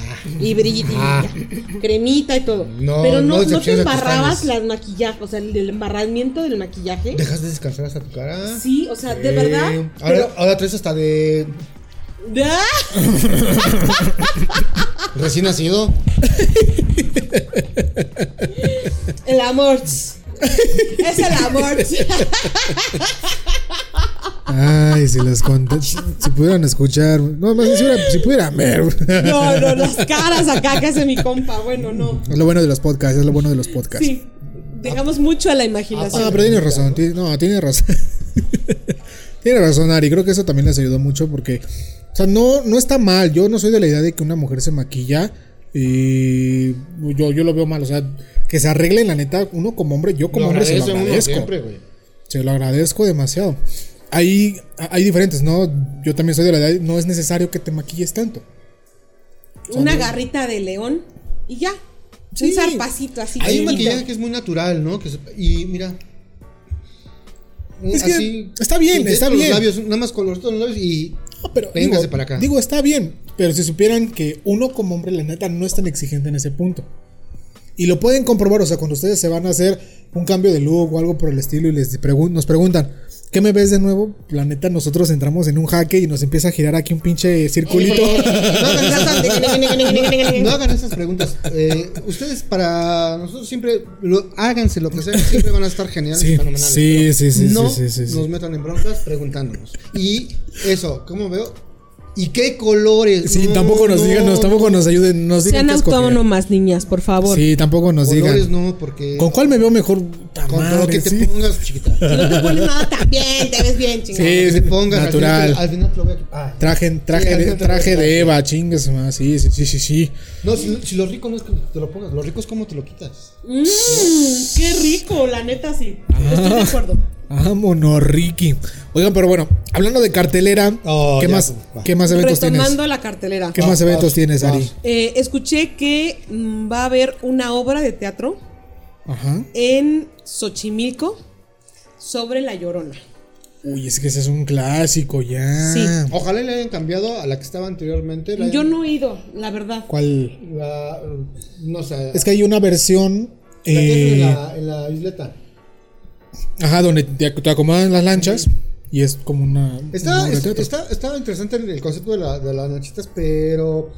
Y brillito, y Ah. ya. Cremita y todo. No, Pero no no, no, te embarrabas las maquillajes, o sea, el, el embarramiento del maquillaje. ¿dejas de descansar hasta tu cara? Sí, o sea, de Eh, verdad. Ahora, Pero, ahora traes hasta de ¡Ah! <laughs> recién nacido. El amor. es el amor. <laughs> Ay, si les conté, si pudieran escuchar, no más si, hubiera- si pudieran ver. No, no, las caras acá que hace mi compa. Bueno, no. Es lo bueno de los podcasts, es lo bueno de los podcasts. Sí. Dejamos mucho a la imaginación. Ah, pero tiene razón, no, tiene razón. <laughs> tiene razón, Ari, creo que eso también les ayudó mucho porque, o sea, no, no está mal, yo no soy de la idea de que una mujer se maquilla y yo, yo lo veo mal, o sea, que se arreglen, la neta, uno como hombre, yo como Lo hombre se lo agradezco. siempre, güey. Se lo agradezco demasiado. Hay, hay diferentes, ¿no? Yo también soy de la idea, no es necesario que te maquilles tanto. Una garrita de león y ya. Sí. Un zarpacito así. Hay un maquillaje que es muy natural, ¿no? Que se- y mira. Es que está bien, está de los bien. labios, nada más colorito en los labios y. No, pero Véngase digo, para acá. Digo, está bien, pero si supieran que uno como hombre, la neta, no es tan exigente en ese punto. Y lo pueden comprobar, o sea, cuando ustedes se van a hacer un cambio de look o algo por el estilo y les pregun- nos preguntan, ¿qué me ves de nuevo? La neta, nosotros entramos en un jaque y nos empieza a girar aquí un pinche circulito. <laughs> No hagan esas preguntas. Eh, ustedes, para nosotros, siempre lo, háganse lo que sea, siempre van a estar geniales Sí, y fenomenales. sí, sí, sí, No sí, sí, sí, sí. nos metan en broncas preguntándonos. Y eso, ¿cómo veo? ¿Y qué colores? Sí, No, tampoco nos no, digan, nos, tampoco nos ayuden, nos digan Sean autónomas, niñas, por favor. Sí, tampoco nos Colores digan. no, porque. ¿Con cuál me veo mejor? Con todo lo madre, que te sí. pongas, chiquita. Si no te pones nada también, te ves bien, chingada. Sí, te pongas. al natural. Al final te lo voy a. Ay. Traje, traje, Sí, de, traje de quitar. Eva, chingues más. Sí, sí, sí, sí, sí. No, si, si lo rico no es que te lo pongas, lo rico es cómo te lo quitas. Mmm, qué rico, la neta sí. Estoy de acuerdo. Vámonos, Ricky. Oigan, pero bueno, hablando de cartelera, Oh, ¿qué, ya, más, va. ¿qué más eventos Retomando tienes? la cartelera. ¿Qué más Va, eventos va, tienes. Ari? Eh, escuché que mm, va a haber una obra de teatro Ajá. en Xochimilco sobre la llorona. Uy, es que ese es un clásico ya. Sí. Ojalá le hayan cambiado a la que estaba anteriormente. la Yo hayan- no he ido, la verdad. ¿Cuál? la- no sé. Es que hay una versión. la que es eh, en, la, en la isleta. Ajá, donde te, te acomodan las lanchas. Y es como una. Está, una es- teatro. está, está interesante el, el concepto de, la, de las lanchitas, pero.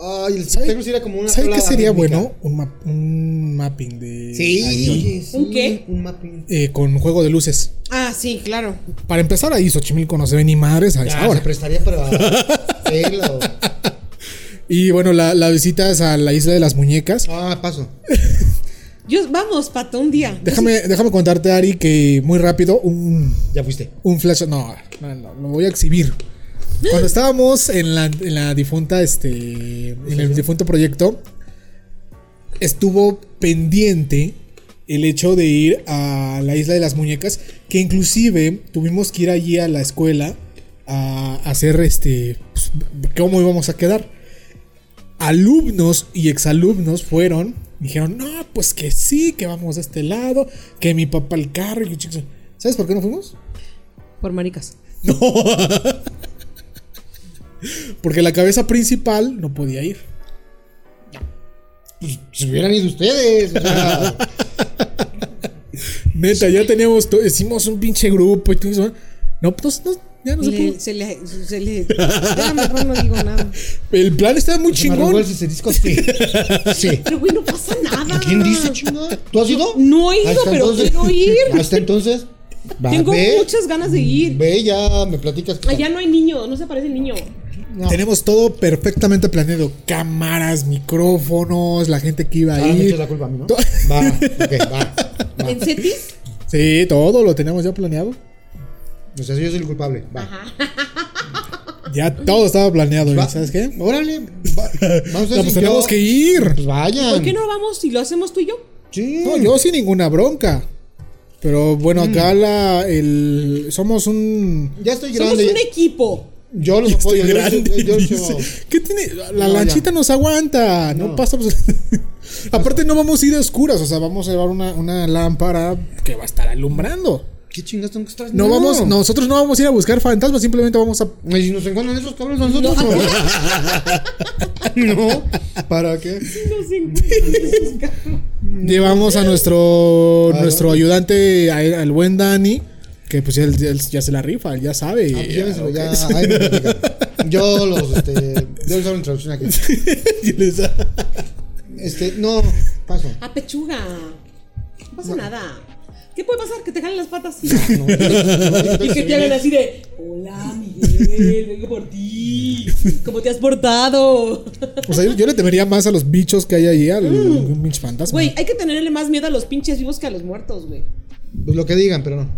Ay, el ¿Sabe- era como una. ¿Sabe qué sería rítmica. bueno? Un, map- un mapping de. Sí, oye, sí, ¿Un qué? Un mapping. Eh, con juego de luces. Ah, sí, claro. Para empezar ahí, Xochimilco no se ve ni madres a esa se prestaría para. <laughs> hacerlo. Y bueno, la, la visita es a la isla de las muñecas. Ah, paso. <laughs> Yo, vamos, pato, un día. Déjame, déjame contarte, Ari, que muy rápido, un, Ya fuiste. un flash. No, no, no, lo voy a exhibir. Cuando estábamos en la, en la difunta, este. En el difunto proyecto, estuvo pendiente el hecho de ir a la isla de las muñecas. Que inclusive tuvimos que ir allí a la escuela a hacer este. pues, cómo íbamos a quedar. alumnos y exalumnos fueron, dijeron, no, pues que sí, que vamos a este lado, que mi papá el carro. y chicos, ¿Sabes por qué no fuimos? Por maricas. No. Porque la cabeza principal no podía ir. Pues si hubieran ido ustedes. O sea, <laughs> Neta, ya teníamos, hicimos un pinche grupo y todo eso. No, pues no, ya no se Le- se le, se le, ya mejor no digo nada. El plan estaba muy me chingón. el sí. <laughs> Sí. Pero güey, no pasa nada. ¿Quién dice, chingada? ¿Tú has ido? No he ido, pero entonces- quiero ir. <laughs> Hasta entonces. va, Tengo ve, muchas ganas de ir. Ve, ya me platicas. Allá no hay niño, no se parece el niño. No. Tenemos todo perfectamente planeado. Cámaras, micrófonos, la gente que iba a Ahora me ir. echas la culpa a mí, ¿no? Va, <laughs> ok, va. va. ¿En Cetis? Sí, todo lo teníamos ya planeado. O sea, yo soy el culpable. Va. <laughs> Ya todo estaba planeado. ¿y Va. ¿Sabes qué? Órale. va. <laughs> Vamos a No, pues tenemos que ir. Pues vayan. ¿Por qué no vamos y lo hacemos tú y yo? Sí. No, yo sin ninguna bronca. Pero bueno, acá Mm. la, el, somos un... Ya estoy Somos un equipo. Yo los <laughs> Estoy apoyo. yo- grande, yo- yo-. ¿Qué tiene? La No, lanchita ya. nos aguanta. No, No. pasa. pues- Aparte, no vamos a ir a oscuras. O sea, vamos a llevar una, una lámpara que va a estar alumbrando. ¿Qué chingas tengo que estar? No, vamos, nosotros no vamos a ir a buscar fantasmas. Simplemente vamos a. Y si nos encuentran esos cabrones a nosotros, no. no. <laughs> ¿Para qué? No se encuentran esos carros. Llevamos a nuestro nuestro ayudante, a- al buen Dani. Que pues él, él ya se la rifa, él ya sabe. Ah, pues llévenselo, ya. Ahí me. <laughs> Yo los, este. Yo les hago una introducción aquí. <laughs> Y les- Este, no, paso. A pechuga. No pasa nada. ¿Qué puede pasar? Que te jalen las patas. <laughs> No, <laughs> Y que te hagan así de, hola Miguel, vengo por ti. ¿Cómo te has portado? O sea, yo, yo le temería más a los bichos que hay ahí, al un pinche fantasma. Güey, hay que tenerle más miedo a los pinches vivos que a los muertos, güey. Pues lo que digan, pero no.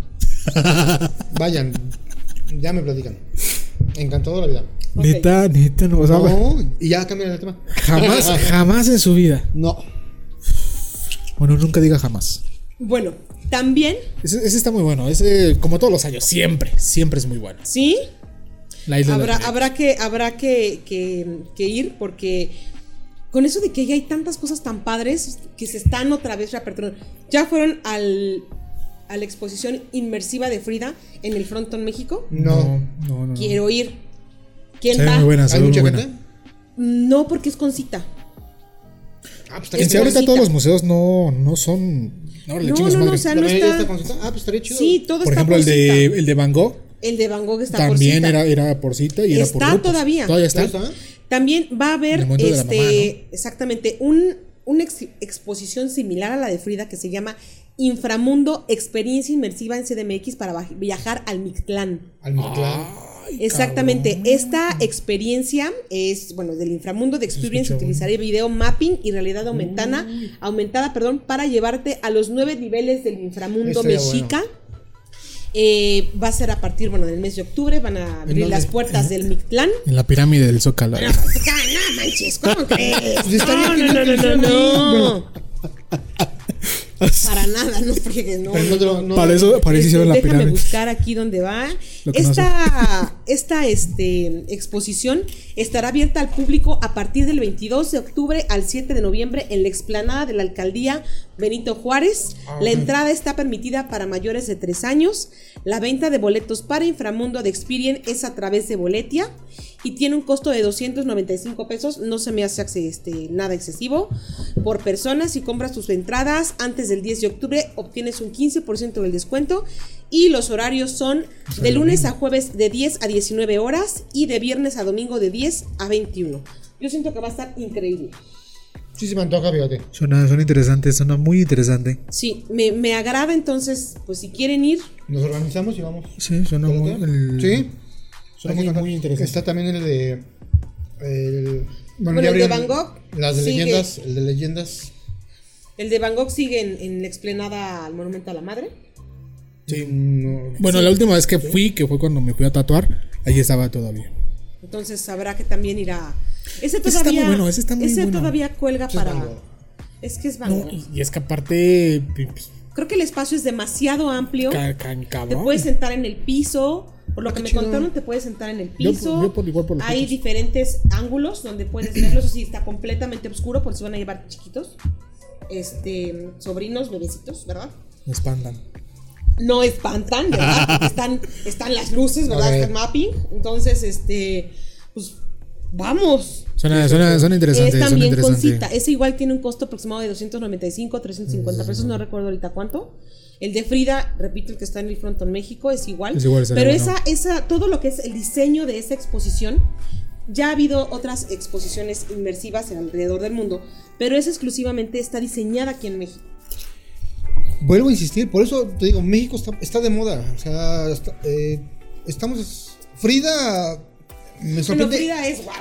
<laughs> Vayan. Ya me platican. Encantado la vida. Ok. Neta, neta, no. O sea, No, y ya cambian el tema. jamás, jamás en su vida. No. Bueno, nunca diga jamás. Bueno, también, Ese, ese está muy bueno. Ese, como todos los años, siempre, siempre es muy bueno. ¿sí? La isla de Habrá, los habrá que, habrá que, que- que ir porque con eso de que ya hay tantas cosas tan padres que se están otra vez reaperturando. Ya fueron al, a la exposición inmersiva de Frida en el Frontón México. No. No, no, no. Quiero ir. ¿Quién Se va? muy buena, se ¿Hay mucha buena. gente? No, porque es con cita. Ah, pues En sí, ahorita todos los museos no, no son. No, le No, no, no, o sea, ¿La no está. está cita? Ah, pues estaría chido. Sí, todo Por está ejemplo, por el de, el de Van Gogh El de Van Gogh está por también cita. era, era por cita y era por Está grupos. todavía. Todavía está. ¿Ya está? También va a haber este, mamá, ¿no? exactamente un, una ex- exposición similar a la de Frida que se llama Inframundo Experiencia Inmersiva en CDMX para viajar al Mictlán. Al Mictlán. Ay, Exactamente, cabrón. esta experiencia es, bueno, del inframundo de Experience utilizaré video mapping y realidad aumentada, aumentada, perdón, para llevarte a los nueve niveles del inframundo Estaría mexica. Eh, va a ser a partir, bueno, del mes de octubre, van a abrir las puertas del Mictlán. En la pirámide del Zócalo. No, no manches, ¿cómo <laughs> crees? Pues No, no, no, no no. Para nada, no friegues, no. Para eso, para eso Este, hicieron la déjame pirámide. buscar aquí donde va. Esta, esta este, exposición estará abierta al público a partir del 22 de octubre al 7 de noviembre en la explanada de la alcaldía Benito Juárez. La entrada está permitida para mayores de 3 años. La venta de boletos para Inframundo de Experian es a través de Boletia y tiene un costo de 295 pesos. No se me hace este, nada excesivo por persona. Si compras tus entradas antes del 10 de octubre, obtienes un 15% del descuento. Y los horarios son de lunes a jueves de 10 a 19 horas y de viernes a domingo de 10 a 21. Yo siento que va a estar increíble. Sí, se me antoja, fíjate. Suena, suena interesante, suena muy interesante. Sí, me, me agrada entonces, pues si quieren ir, Nos organizamos y vamos. Sí, suena muy. El- Sí. Suena muy, muy interesante. Está también el de. El, Bueno, el de Van Gogh Las de sigue. leyendas. El de leyendas. el de Van Gogh sigue en, en la explanada al Monumento a la Madre. Sí. No. Bueno, la última vez que fui, que fue cuando me fui a tatuar, ahí estaba todavía. Entonces habrá que también ir a. Ese está todavía. muy bueno, ese está muy bueno. todavía cuelga Ese es para. Es que es No, y, es que aparte. pues, Creo que el espacio es demasiado amplio. ca- ca- Te puedes sentar en el piso. Por lo Ah, que me chido. contaron, te puedes sentar en el piso. yo por- igual por los Hay pisos. diferentes ángulos donde puedes verlo. Eso sí, está completamente oscuro por si van a llevar chiquitos. Este, sobrinos, bebecitos, ¿verdad? Me espantan. No espantan, ¿verdad? <laughs> Porque están, están las luces, ¿verdad? Ok. Está el mapping. Entonces, este, pues, vamos. Suena, suena, suena interesante. es también con interesante. cita. Ese igual tiene un costo aproximado de 295, 350 pesos, no recuerdo ahorita cuánto. El de Frida, repito, el que está en el Fronton México, es igual. Es igual, pero bueno. esa, esa, todo lo que es el diseño de esa exposición, ya ha habido otras exposiciones inmersivas en alrededor del mundo, pero esa exclusivamente está diseñada aquí en México. Vuelvo a insistir, por eso te digo, México está, está de moda. O sea, está- eh, estamos. Frida me Pero sorprende. Frida es wow.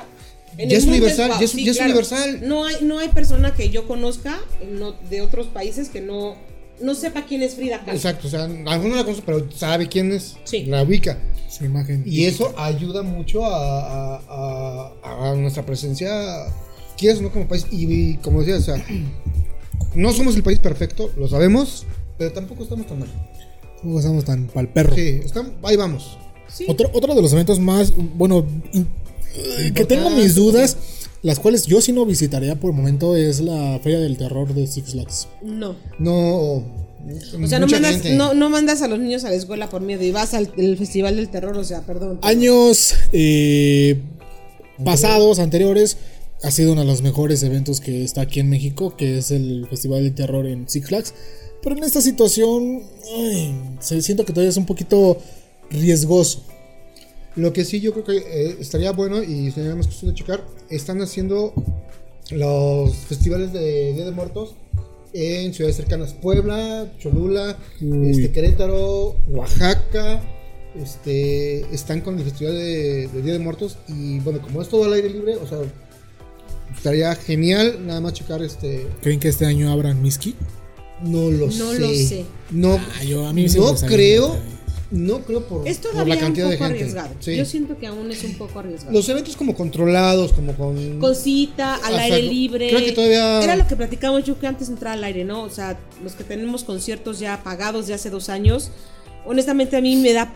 En Ya es universal, guau, ya es- ya es universal. No hay, no hay persona que yo conozca no- de otros países que no, no sepa quién es Frida Kahlo. Exacto, o sea, alguno la conoce, pero sabe quién es. Sí. La ubica. Su imagen. Y eso ayuda mucho a, a- a- a nuestra presencia, quieres o no como país. Y, y como decía, o sea, no somos el país perfecto, lo sabemos, pero tampoco estamos tan mal. No estamos tan pal perro. Sí, estamos, ahí vamos. Sí. Otro, otro de los eventos más, bueno, in- que tengo mis dudas, las cuales yo sí no visitaría por el momento, es la Feria del Terror de Six Flags. No. No. O sea, no mandas, no, no mandas a los niños a la escuela por miedo y vas al el Festival del Terror, o sea, perdón. Años eh, pasados, anteriores, ha sido uno de los mejores eventos que está aquí en México, que es el Festival del Terror en Six Flags. Pero en esta situación, ay, se- siento que todavía es un poquito riesgoso. Lo que sí yo creo que eh, estaría bueno y sería más cuestión de checar, están haciendo los festivales de Día de Muertos en ciudades cercanas, Puebla, Cholula, este, Querétaro, Oaxaca, este, están con el festival de, de Día de Muertos y bueno, como es todo al aire libre, o sea, estaría genial nada más checar este, ¿Creen que este año abran Miski? no lo No sé, lo sé. no, Ah, yo- a mí sí no creo, no creo por, Es por todavía la cantidad un de poco gente. arriesgado. Sí. Yo siento que aún es un poco arriesgado. Los eventos como controlados, como con... cita, al aire libre. Creo que todavía- Era lo que platicamos yo que antes de entrar al aire, ¿no? O sea, los que tenemos conciertos ya pagados de hace dos años, honestamente a mí me da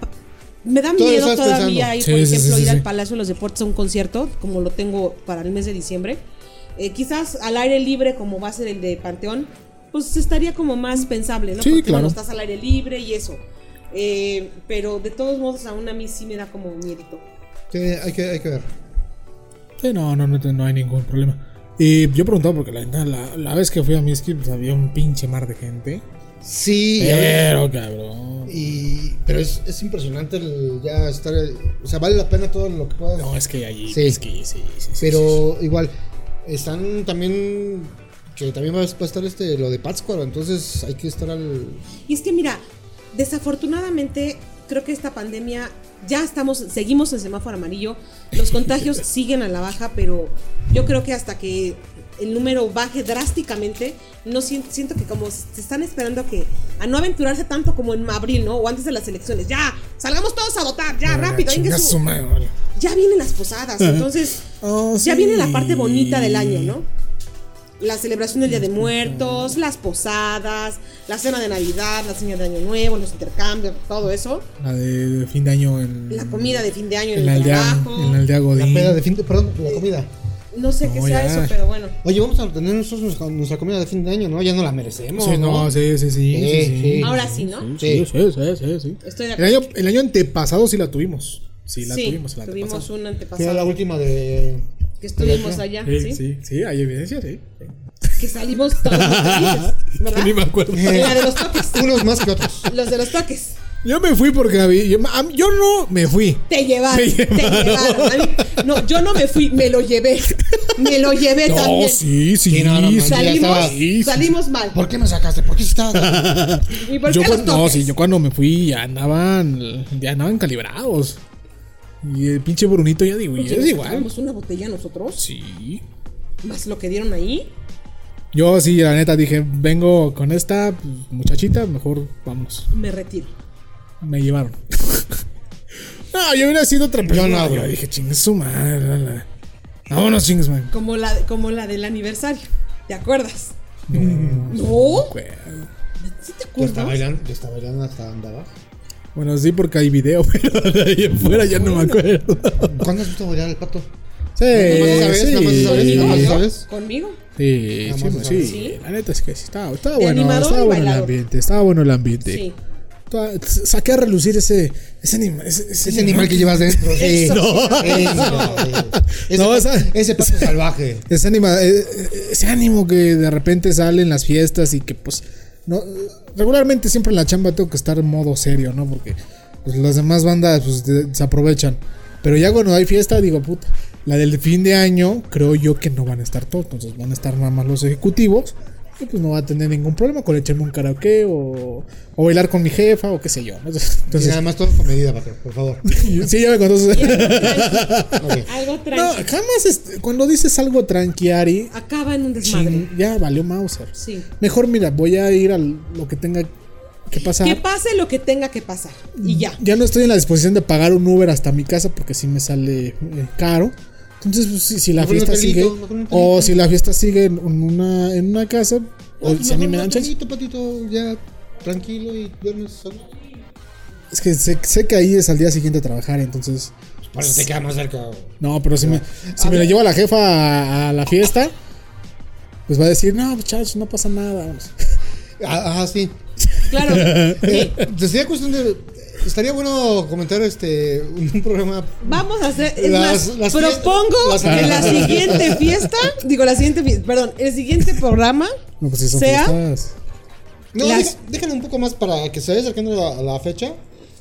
me da miedo todavía pensando. ir, Sí, por sí, ejemplo, sí, ir al. Palacio de los Deportes a un concierto, como lo tengo para el mes de diciembre. Eh, quizás al aire libre, como va a ser el de Panteón, pues estaría como más pensable, ¿no? Sí, Porque claro. bueno, estás al aire libre y eso. Eh, pero de todos modos, aún a mí sí me da como miedito. Sí, hay que, hay que ver. Sí, no, no, no, no hay ningún problema. Y yo preguntaba porque la, la, la vez que fui a Miski pues, había un pinche mar de gente. Sí, Pero cabrón. y, pero es, es impresionante el ya estar. O sea, vale la pena todo lo que puedas. No, es que allí Sí. Sí, sí, sí, sí. pero igual, están también. Que también va a estar este, lo de Pátzcuaro, entonces hay que estar al. Y es que mira, desafortunadamente creo que esta pandemia ya estamos, seguimos en semáforo amarillo, los contagios <laughs> siguen a la baja, pero yo creo que hasta que el número baje drásticamente, no siento, siento que como se están esperando a que a no aventurarse tanto como en abril, ¿no? O antes de las elecciones, ya, salgamos todos a votar, ya, rápido, Chinga venga su su- madre, vale. ya vienen las posadas, entonces Oh, ya sí. viene la parte bonita del año, ¿no? La celebración del Día de Muertos, las posadas, la cena de Navidad, la cena de Año Nuevo, los intercambios, todo eso. La de, de fin de año en. La comida de fin de año en, el aldea, trabajo. en la aldea La Godín. peda de fin de. Perdón, la comida. No sé qué sea ya. eso, pero bueno. Oye, vamos a tener nosotros nuestra, nuestra comida de fin de año, ¿no? Ya no la merecemos. Sí, no, sí, sí, sí. sí, Sí, sí. sí. Ahora sí, ¿no? Sí, sí, sí, sí, sí. Estoy de El año, el año antepasado sí la tuvimos. Sí, la sí, tuvimos el tuvimos antepasado. Fue la última de. que estuvimos allá, Sí, ¿sí? sí, sí, hay evidencia, sí. Que salimos todos felices, <laughs> ¿verdad? Ni me acuerdo. La de los toques. <laughs> Unos más que otros. Los de los toques. Yo me fui porque había. Yo, no me fui. Te llevaron, Me te llevaron. mí- no, yo no me fui, me lo llevé. Me lo llevé No, también. sí, sí. Sí, no, ya Salimos, estaba- sí, sí. salimos mal. ¿Por qué me sacaste? ¿Por qué estabas.? <laughs> ¿Y por Yo qué los cuando, no, sí, yo cuando me fui ya andaban, ya andaban calibrados. Y el pinche Brunito ya digo, y Oye, es ¿nos igual. una botella nosotros? Sí. Más lo que dieron ahí. Yo sí, la neta dije, vengo con esta pues, muchachita, mejor vamos. Me retiro. Me llevaron. <laughs> no, yo hubiera sido otra Yo persona. no, Yo, bro. dije, chingue su madre. la, la. Vámonos, chingues, man. Como la, como la del aniversario. ¿Te acuerdas? No. <laughs> Güey. ¿Sí te Yo estaba acuerdas? bailando, yo estaba bailando hasta andaba. Bueno, sí, porque hay video, <laughs> pero de ahí afuera ya no me acuerdo. ¿Cuándo has visto bailar el pato? Sí, sí. ¿Conmigo? Sí, sí. La neta es que sí, estaba, estaba bueno, estaba bueno el ambiente, estaba bueno el ambiente. Sí. Saqué a relucir ese, ese, anima- ese, ese Ese animal que llevas dentro. Sí. <laughs> No. Eso, ese, No, pato- esa- ese pato salvaje. Ese, anima, eh, eh, ese ánimo que de repente sale en las fiestas y que pues no regularmente siempre en la chamba tengo que estar en modo serio, ¿no? Porque pues, las demás bandas pues, se aprovechan. Pero ya cuando hay fiesta digo, puta, la del fin de año creo yo que no van a estar todos, entonces van a estar nada más los ejecutivos y pues no va a tener ningún problema con echarme un karaoke o, o bailar con mi jefa o qué sé yo. ¿no? Y Entonces, nada más todo con medida, pato, por favor. <laughs> sí, ya me conoces. <laughs> Algo No, tranqui. jamás este, cuando dices algo tranqui, Ari, Acaba en un desmadre. Chin, ya valió Mauser. Sí. Mejor, mira, voy a ir a lo que tenga que pasar. Que pase lo que tenga que pasar. Y ya. ya no estoy en la disposición de pagar un Uber hasta mi casa porque sí me sale eh, caro. Entonces, pues, si, si la Mejor fiesta sigue, o si la fiesta sigue en una, en una casa, o si a mí me dan chance. Patito, patito, ya tranquilo y duermes solo. Es que sé, sé que ahí es al día siguiente a trabajar, entonces. Por eso te queda más cerca. No, pero si me, si me lo llevo a la jefa a, a la fiesta, pues va a decir, no, muchachos, no pasa nada. vamos". Ah, ah, sí. Claro. <laughs> Sí. Pues sería cuestión de. Estaría bueno comentar este un programa. Vamos a hacer. Es Las- más, las propongo que la siguiente <laughs> fiesta. Digo, la siguiente. fie- Perdón, el siguiente programa. No, pues si son sea. fiestas. No, Las- deja- déjalo un poco más para que se vaya acercando a la, la fecha.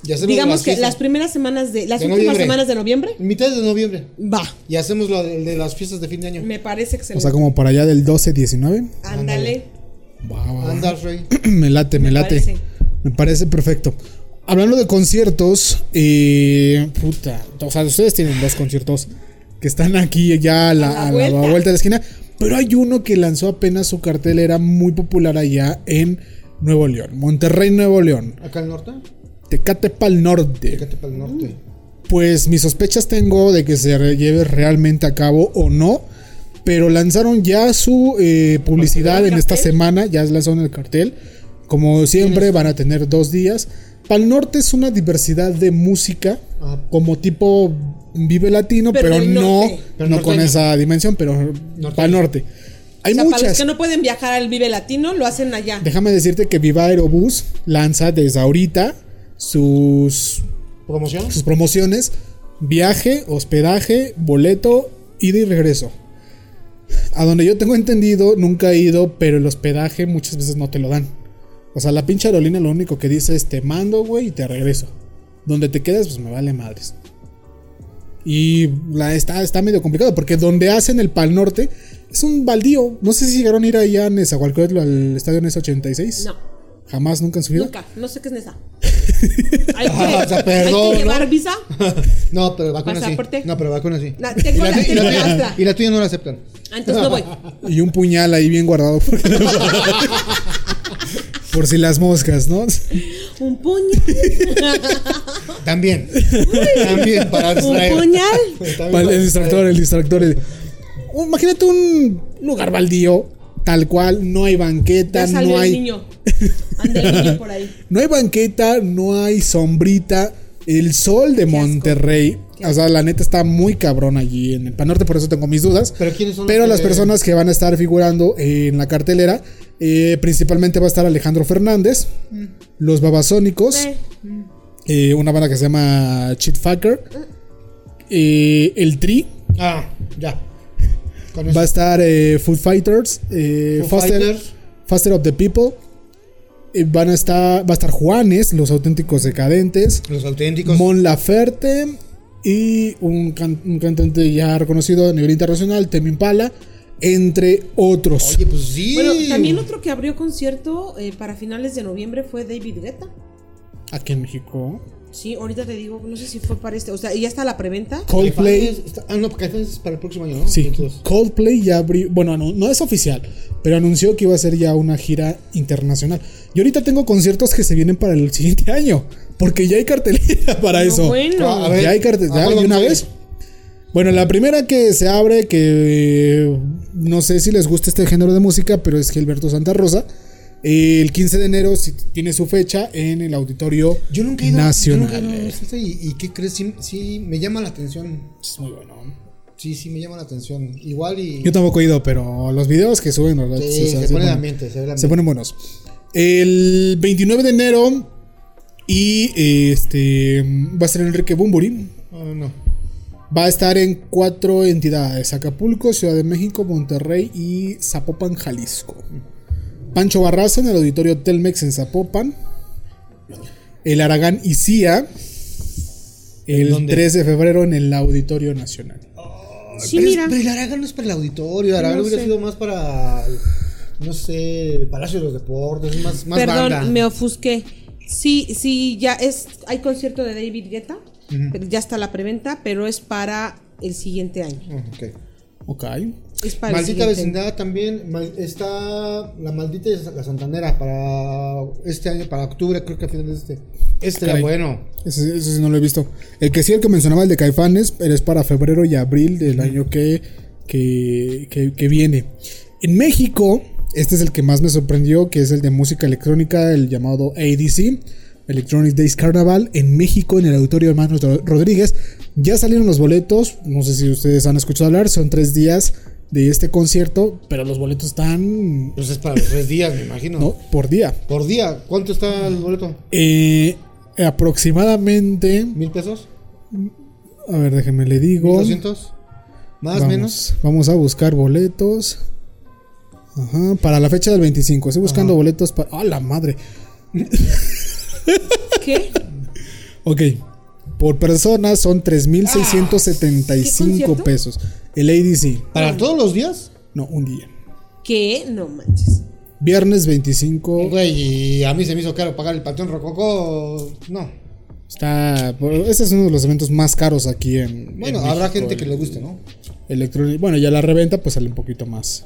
Y hacemos Digamos las que fiestas. las primeras semanas de. Las De últimas noviembre. semanas de noviembre. Mitad de noviembre. Va. Y hacemos lo de, de las fiestas de fin de año. Me parece O excelente. sea, como para allá del 12-19. Ándale. Rey. <clears throat> me late, me, Me late. parece. Me parece perfecto. Hablando de conciertos, eh, puta, o sea, ustedes tienen dos conciertos que están aquí ya a la, A la a la vuelta. de la esquina, pero hay uno que lanzó apenas su cartelera muy popular allá en Nuevo León, Monterrey, Nuevo León, Acá al norte. Tecate Pal Norte. Fíjate para el norte. Pues mis sospechas tengo de que se lleve realmente a cabo o no. Pero lanzaron ya su eh, publicidad en esta cartel? semana. Ya lanzaron el cartel. Como siempre, van a tener dos días. Pal Norte es una diversidad de música. Ah. Como tipo Vive Latino, Pero no. Pero no con norteño. esa dimensión. Pero Pal Norte. Hay o sea, para los muchas. que no pueden viajar al Vive Latino, lo hacen allá. Déjame decirte que Viva Aerobús lanza desde ahorita sus ¿Promoción? sus promociones, viaje, hospedaje, boleto, ida y regreso. A donde yo tengo entendido, nunca he ido, pero el hospedaje muchas veces no te lo dan. O sea, la pinche aerolínea lo único que dice es te mando, güey, y te regreso. Donde te quedas, pues me vale madres. Y la, está, está medio complicado, porque donde hacen el Pal Norte es un baldío. No sé si llegaron a ir allá a Nezahualcóyotl al estadio Nesa 86. No, Jamás, nunca en su vida. nunca. No sé qué es Nesa. <laughs> Hay que, Ah, o sea, hay perdón, que llevar ¿no? visa. <laughs> No, pero vacuna sí. ¿Pasaporte? No, pero vacuna sí. La- y, la, y la y la tuya no la aceptan. Ah, entonces no voy. <laughs> Y un puñal ahí bien guardado. porque- Por si las moscas, ¿no? <laughs> Un puñal. <laughs> También. También para Un distraer. puñal. También Para para el distractor, el distractor. el- Imagínate un lugar baldío, tal cual, no hay banqueta, Ya salió no el hay, niño. <laughs> Anda el niño por ahí. no hay banqueta, no hay sombrita. El sol de. Monterrey, o sea, la neta está muy cabrón allí en el Panorte, por eso tengo mis dudas. Pero ¿quiénes son Pero que- las personas que van a estar figurando en la cartelera, eh, principalmente va a estar Alejandro Fernández, los Babasónicos, Eh, eh, una banda que se llama Cheat Fucker, eh, el Tri, Ah, ya. Va a estar eh, Food Fighters, eh, Faster, Fighters. Faster of the People, van a estar, va a estar Juanes, los auténticos decadentes, Los auténticos. Mon Laferte y un, can- un cantante ya reconocido a nivel internacional, Temi Impala, entre otros. Oye, pues sí. Bueno, también otro que abrió concierto eh, para finales de noviembre fue David Guetta. Aquí en México. Sí, ahorita te digo, no sé si fue para este. O sea, ya está la preventa. Coldplay. Ah, no, porque es para el próximo año, ¿no? Sí, 22. Coldplay ya abrió, bueno, no, no es oficial, pero anunció que iba a ser ya una gira internacional. Y ahorita tengo conciertos que se vienen para el siguiente <laughs> año, porque ya hay cartelera <laughs> para No, eso. bueno. Ah, a ver, ya hay cartelera, ¿a ya cuál de una vez. Bueno, la primera que se abre, que eh, no sé si les gusta este género de música, pero es Gilberto Santa Rosa, El 15 de enero tiene su fecha en el Auditorio Yo nunca he ido. Nacional. Yo nunca he ido y, y ¿qué crees? Sí, sí me llama la atención. Es muy bueno. Sí, sí me llama la atención. Igual y. Yo tampoco he ido, pero los videos que suben, ¿verdad? Sí, se se de ponen- ambiente, se el Se ambiente. ponen buenos. El 29 de enero y este va a estar Enrique Bumburi. Ah, no. Va a estar en cuatro entidades: Acapulco, Ciudad de México, Monterrey y Zapopan, Jalisco. Pancho Barraza en el auditorio Telmex en Zapopan. El Aragán y CIA. El dónde? 3 de febrero en el Auditorio Nacional. Sí, pero, es- mira. pero el Aragán no es para el auditorio. Aragán No hubiera sé. sido más para. No sé, el Palacio de los Deportes. Más, más Perdón, banda. me ofusqué. Sí, sí, ya es. Hay concierto de David Guetta. Pero ya está la preventa, pero es para el siguiente año. Ok. Ok. Es para Maldita el vecindad también. mal- está la maldita la santanera para este año, para octubre, creo que a finales de este. Este era bueno. Ese, no lo he visto. El que sí, el que mencionaba, el de Caifanes, pero es para febrero y abril del año que, que, que- que viene. En México, este es el que más me sorprendió, que es el de música electrónica, el llamado ADC, Electronic Days Carnival, en México, en el Auditorio Hermanos Ro- Rodríguez. Ya salieron los boletos, no sé si ustedes han escuchado hablar, son tres días de este concierto, pero los boletos están Pues es para los tres días, me imagino. ¿no? por día. Por día, ¿cuánto está el boleto? Eh, aproximadamente, ¿Mil pesos? a ver, déjeme le digo. ¿Mil doscientos? ¿Más, vamos, menos? Vamos a buscar boletos. Ajá, para la fecha del 25. Estoy buscando boletos para. ¡Ah, la madre! ¿Qué? Ok. Por persona son ¿Qué 3.675 concierto? pesos. El ADC. ¿Para todos los días? No, un día. ¿Qué? No manches. Viernes 25. Güey, y a mí se me hizo caro pagar el Panteón Rococó. No. Está. Este es uno de los eventos más caros aquí en. Bueno, en habrá México, gente que le guste, ¿no? electrónico. Bueno, ya la reventa pues sale un poquito más,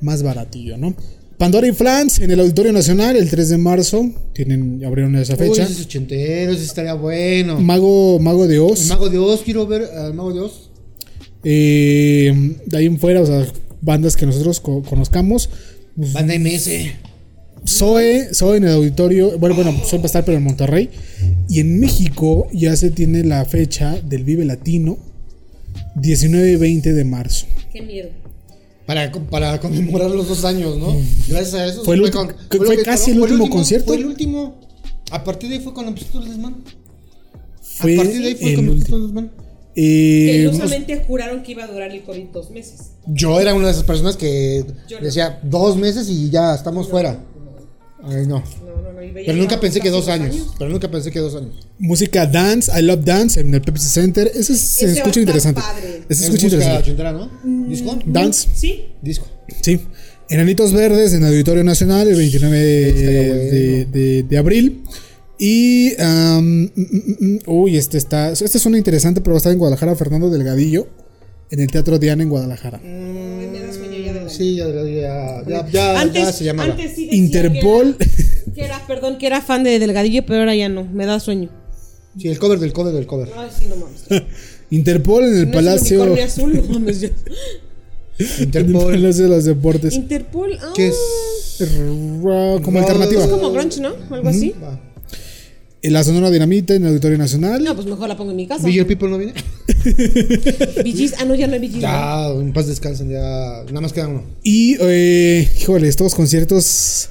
más baratillo, ¿no? Pandora y Flans en el Auditorio Nacional el 3 de marzo. Tienen, abrieron esa Uy, fecha. ese es ochentero, ese estaría bueno. Mago, Mago de El Oz. Mago de Oz, quiero ver al Mago de Oz. Eh, de ahí en fuera, o sea, bandas que nosotros co- conozcamos. Banda MS. Zoe, Zoe en el auditorio. Bueno, bueno, Zoe va a estar, pero en Monterrey. Y en México ya se tiene la fecha del Vive Latino. 19 y 20 de marzo. Qué miedo. Para, para conmemorar los dos años, ¿no? Gracias a eso. Fue el fue lo casi el fue último concierto. Fue el último. A partir de ahí fue cuando empezó todo el desmán. Fue a partir de ahí fue cuando empezó el desmán. Eh, Ilusamente juraron que iba a durar el COVID dos meses. Yo era una de esas personas que Yo no. decía dos meses y ya estamos fuera. Ay, no. No, no, no. y veía Pero nunca pensé que dos años. Pero nunca pensé que dos años. música Dance, I Love Dance en el Pepsi Center. Ese se Ese escucha interesante. padre. Ese Es se escucha interesante. ochentera, ¿no? ¿Disco? Dance, Sí. Disco. sí. Enanitos Verdes en el Auditorio Nacional el 29 de, de- de- de abril. Y. mm, mm, mm, uy, este está. Este suena interesante, pero va a estar en Guadalajara. Fernando Delgadillo. En el Teatro Diana en Guadalajara. Ay, Sí, ya, ya, ya, ya, antes, ya se llamaba. antes sí decía Interpol. Que era, que era, perdón, que era fan de Delgadillo, pero ahora ya no. Me da sueño. Sí, el cover del cover del cover. Ay, sí, no mames. <laughs> Interpol en el No es Palacio. unicornio azul, no mames. <laughs> En el Interpol. Palacio de los Deportes. Interpol. ah, ¿Qué es? Como No, alternativa. Es como grunge, ¿no? Algo así. Va. En la Sonora Dinamita en el Auditorio Nacional. No, pues mejor la pongo en mi casa. Bigger People no viene. <laughs> Gees- Ah, no, ya no hay ¿no? Ya, en paz descansen, ya. Nada más queda uno. Y, eh, híjole, estos conciertos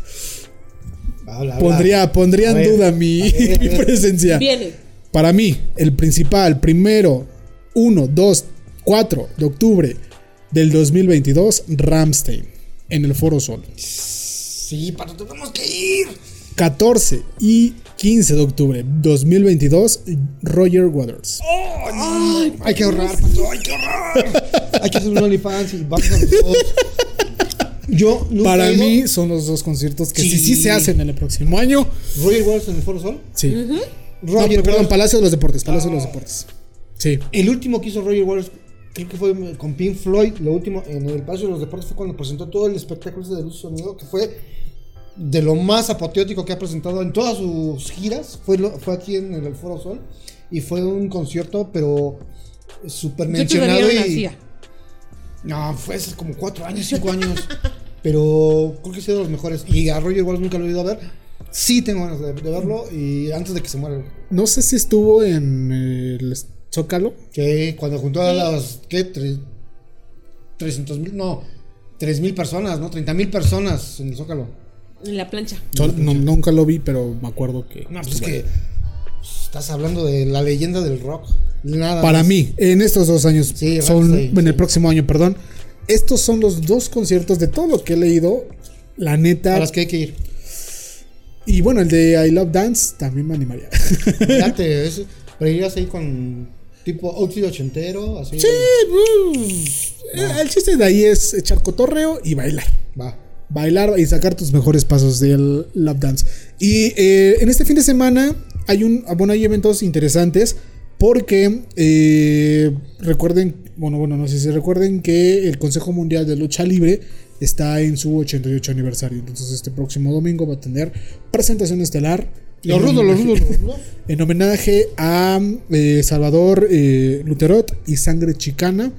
Habla, habla. pondría, en ver, duda mi, ver, <laughs> presencia. Viene. Para mí, el principal, primero, 1, 2, 4 de octubre del 2022, Ramstein, en el Foro Sol. Sí, pero tenemos que ir. 14 y 15 de octubre 2022, Roger Waters. Hay que ahorrar, pato, hay que ahorrar. hay que hacer un OnlyFans y vamos a los dos. Yo nunca Para he ido- mí son los dos conciertos que sí, sí, Sí. se hacen en el próximo año. Roger Waters en el Foro Sol. Sí. No, Roger pero perdón. Palacio de los Deportes, Palacio de los Deportes. Sí. El último que hizo Roger Waters, creo que fue con Pink Floyd. Lo último en el Palacio de los Deportes fue cuando presentó todo el espectáculo de luz y sonido, que fue de lo más apoteótico que ha presentado en todas sus giras. Fue, lo- fue aquí en el Foro Sol. Y fue un concierto, pero súper Yo mencionado. no y-. No, fue hace como cuatro años, cinco años. <laughs> Pero creo que ha sido de los mejores. Y a Roger Waters nunca lo he ido a ver. Sí tengo ganas de, de verlo y antes de que se muera. No sé si estuvo en el Zócalo. Que cuando juntó a las. ¿Qué? Tres- 300 mil. No. 3 mil personas, ¿no? 30 mil personas en el Zócalo. En la plancha. No, nunca lo vi, pero me acuerdo que. No, pues es que. Estás hablando de la leyenda del rock. Nada Para más. mí, en estos dos años, Sí, son, Rammstein, en el sí. próximo año, perdón, estos son los dos conciertos de todo lo que he leído. La A neta. las que hay que ir. Y bueno, el de I Love Dance también me animaría. Date, <laughs> es, pero irías ahí con tipo outfit ochentero, así. Sí, eh, el chiste de ahí es echar cotorreo y bailar. Va. Bailar y sacar tus mejores pasos del lap dance. Y eh, en este fin de semana hay un bueno, hay eventos interesantes porque eh, recuerden, bueno, bueno, no sé si recuerden que el Consejo Mundial de Lucha Libre está en su 88 aniversario. Entonces este próximo domingo va a tener presentación estelar. Los en rudos, los rudos, los rudos. En homenaje a eh, Salvador eh, Luterot y Sangre Chicana.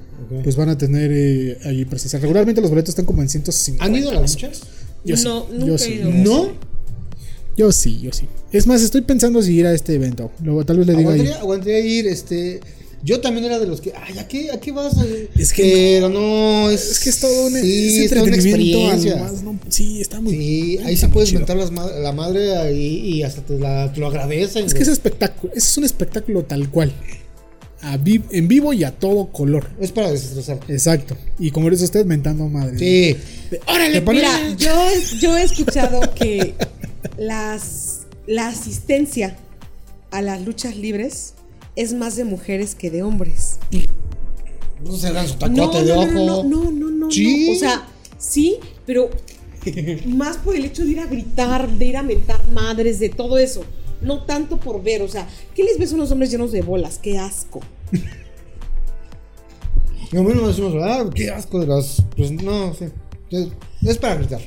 Pues van a tener eh, ahí presencia. Regularmente los boletos están como en 150. ¿Han ido a las luchas? Yo sí, no, yo nunca sí. he ido. ¿No? Yo sí, yo sí. Es más, estoy pensando si ir a este evento. Luego tal vez le diga. Aguantaría, aguantaría ir, este. Yo también era de los que, ay, ¿a qué, a qué vas? Es que Pero no, es, Es que es todo un sí, es toda una experiencia. además, ¿no? Sí, está muy. Sí, ahí muy puedes chido. mentar la madre ahí y hasta te, la, te lo agradecen. Es que es espectáculo. Ese es un espectáculo tal cual. A vi- en vivo y a todo color. es para desestresarte. Exacto. Y como eres usted mentando madre. Sí. ¡Órale, Mira, yo, he- yo he escuchado que las, la asistencia a las luchas libres es más de mujeres que de hombres. No se dan su No, tacote no, de no, ojo. no, no, no, no, Sí. no. O sea, sí, pero <laughs> más por el hecho de ir a gritar, de ir a mentar madres, de todo eso. No tanto por ver, o sea, ¿qué les ves a unos hombres llenos de bolas? ¡Qué asco! No decimos, ah, qué asco de las. Pues no, sí. Es para gritar.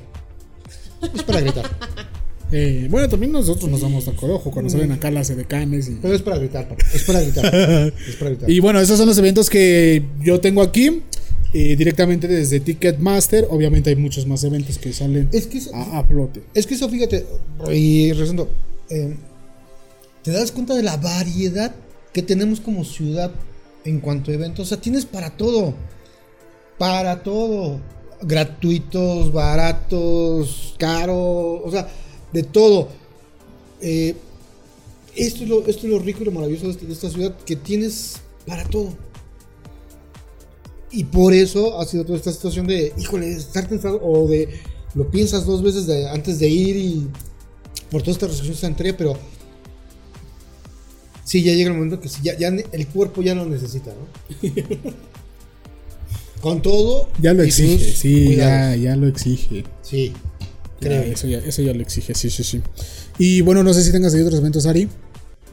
Es para gritar. <laughs> Eh, bueno, también nosotros nos damos taco de ojo cuando salen acá las edecanes y. Pero es para gritar, papá. Es para gritar. <laughs> Es para gritar. Y bueno, esos son los eventos que yo tengo aquí. eh, directamente desde Ticketmaster. Obviamente hay muchos más eventos que salen Es que a, a flote. Es que eso, fíjate, y regresando, eh, te das cuenta de la variedad que tenemos como ciudad en cuanto a eventos. O sea, tienes para todo. Para todo. Gratuitos, baratos, caros, o sea, de todo. Eh, esto, es lo, esto es lo rico y lo maravilloso de esta, ciudad, que tienes para todo. Y por eso ha sido toda esta situación de, híjole, estar tensado o de lo piensas dos veces de- antes de ir y por toda esta restricción sanitaria, pero sí, ya llega el momento que sí, ya, el cuerpo ya lo necesita, ¿no? <laughs> Con todo. Ya lo exige, sí, ya, ya lo exige. Sí, Ya, creo. eso, ya, eso ya lo exige, sí, sí, sí. Y bueno, no sé si tengas ahí otros eventos, Ari.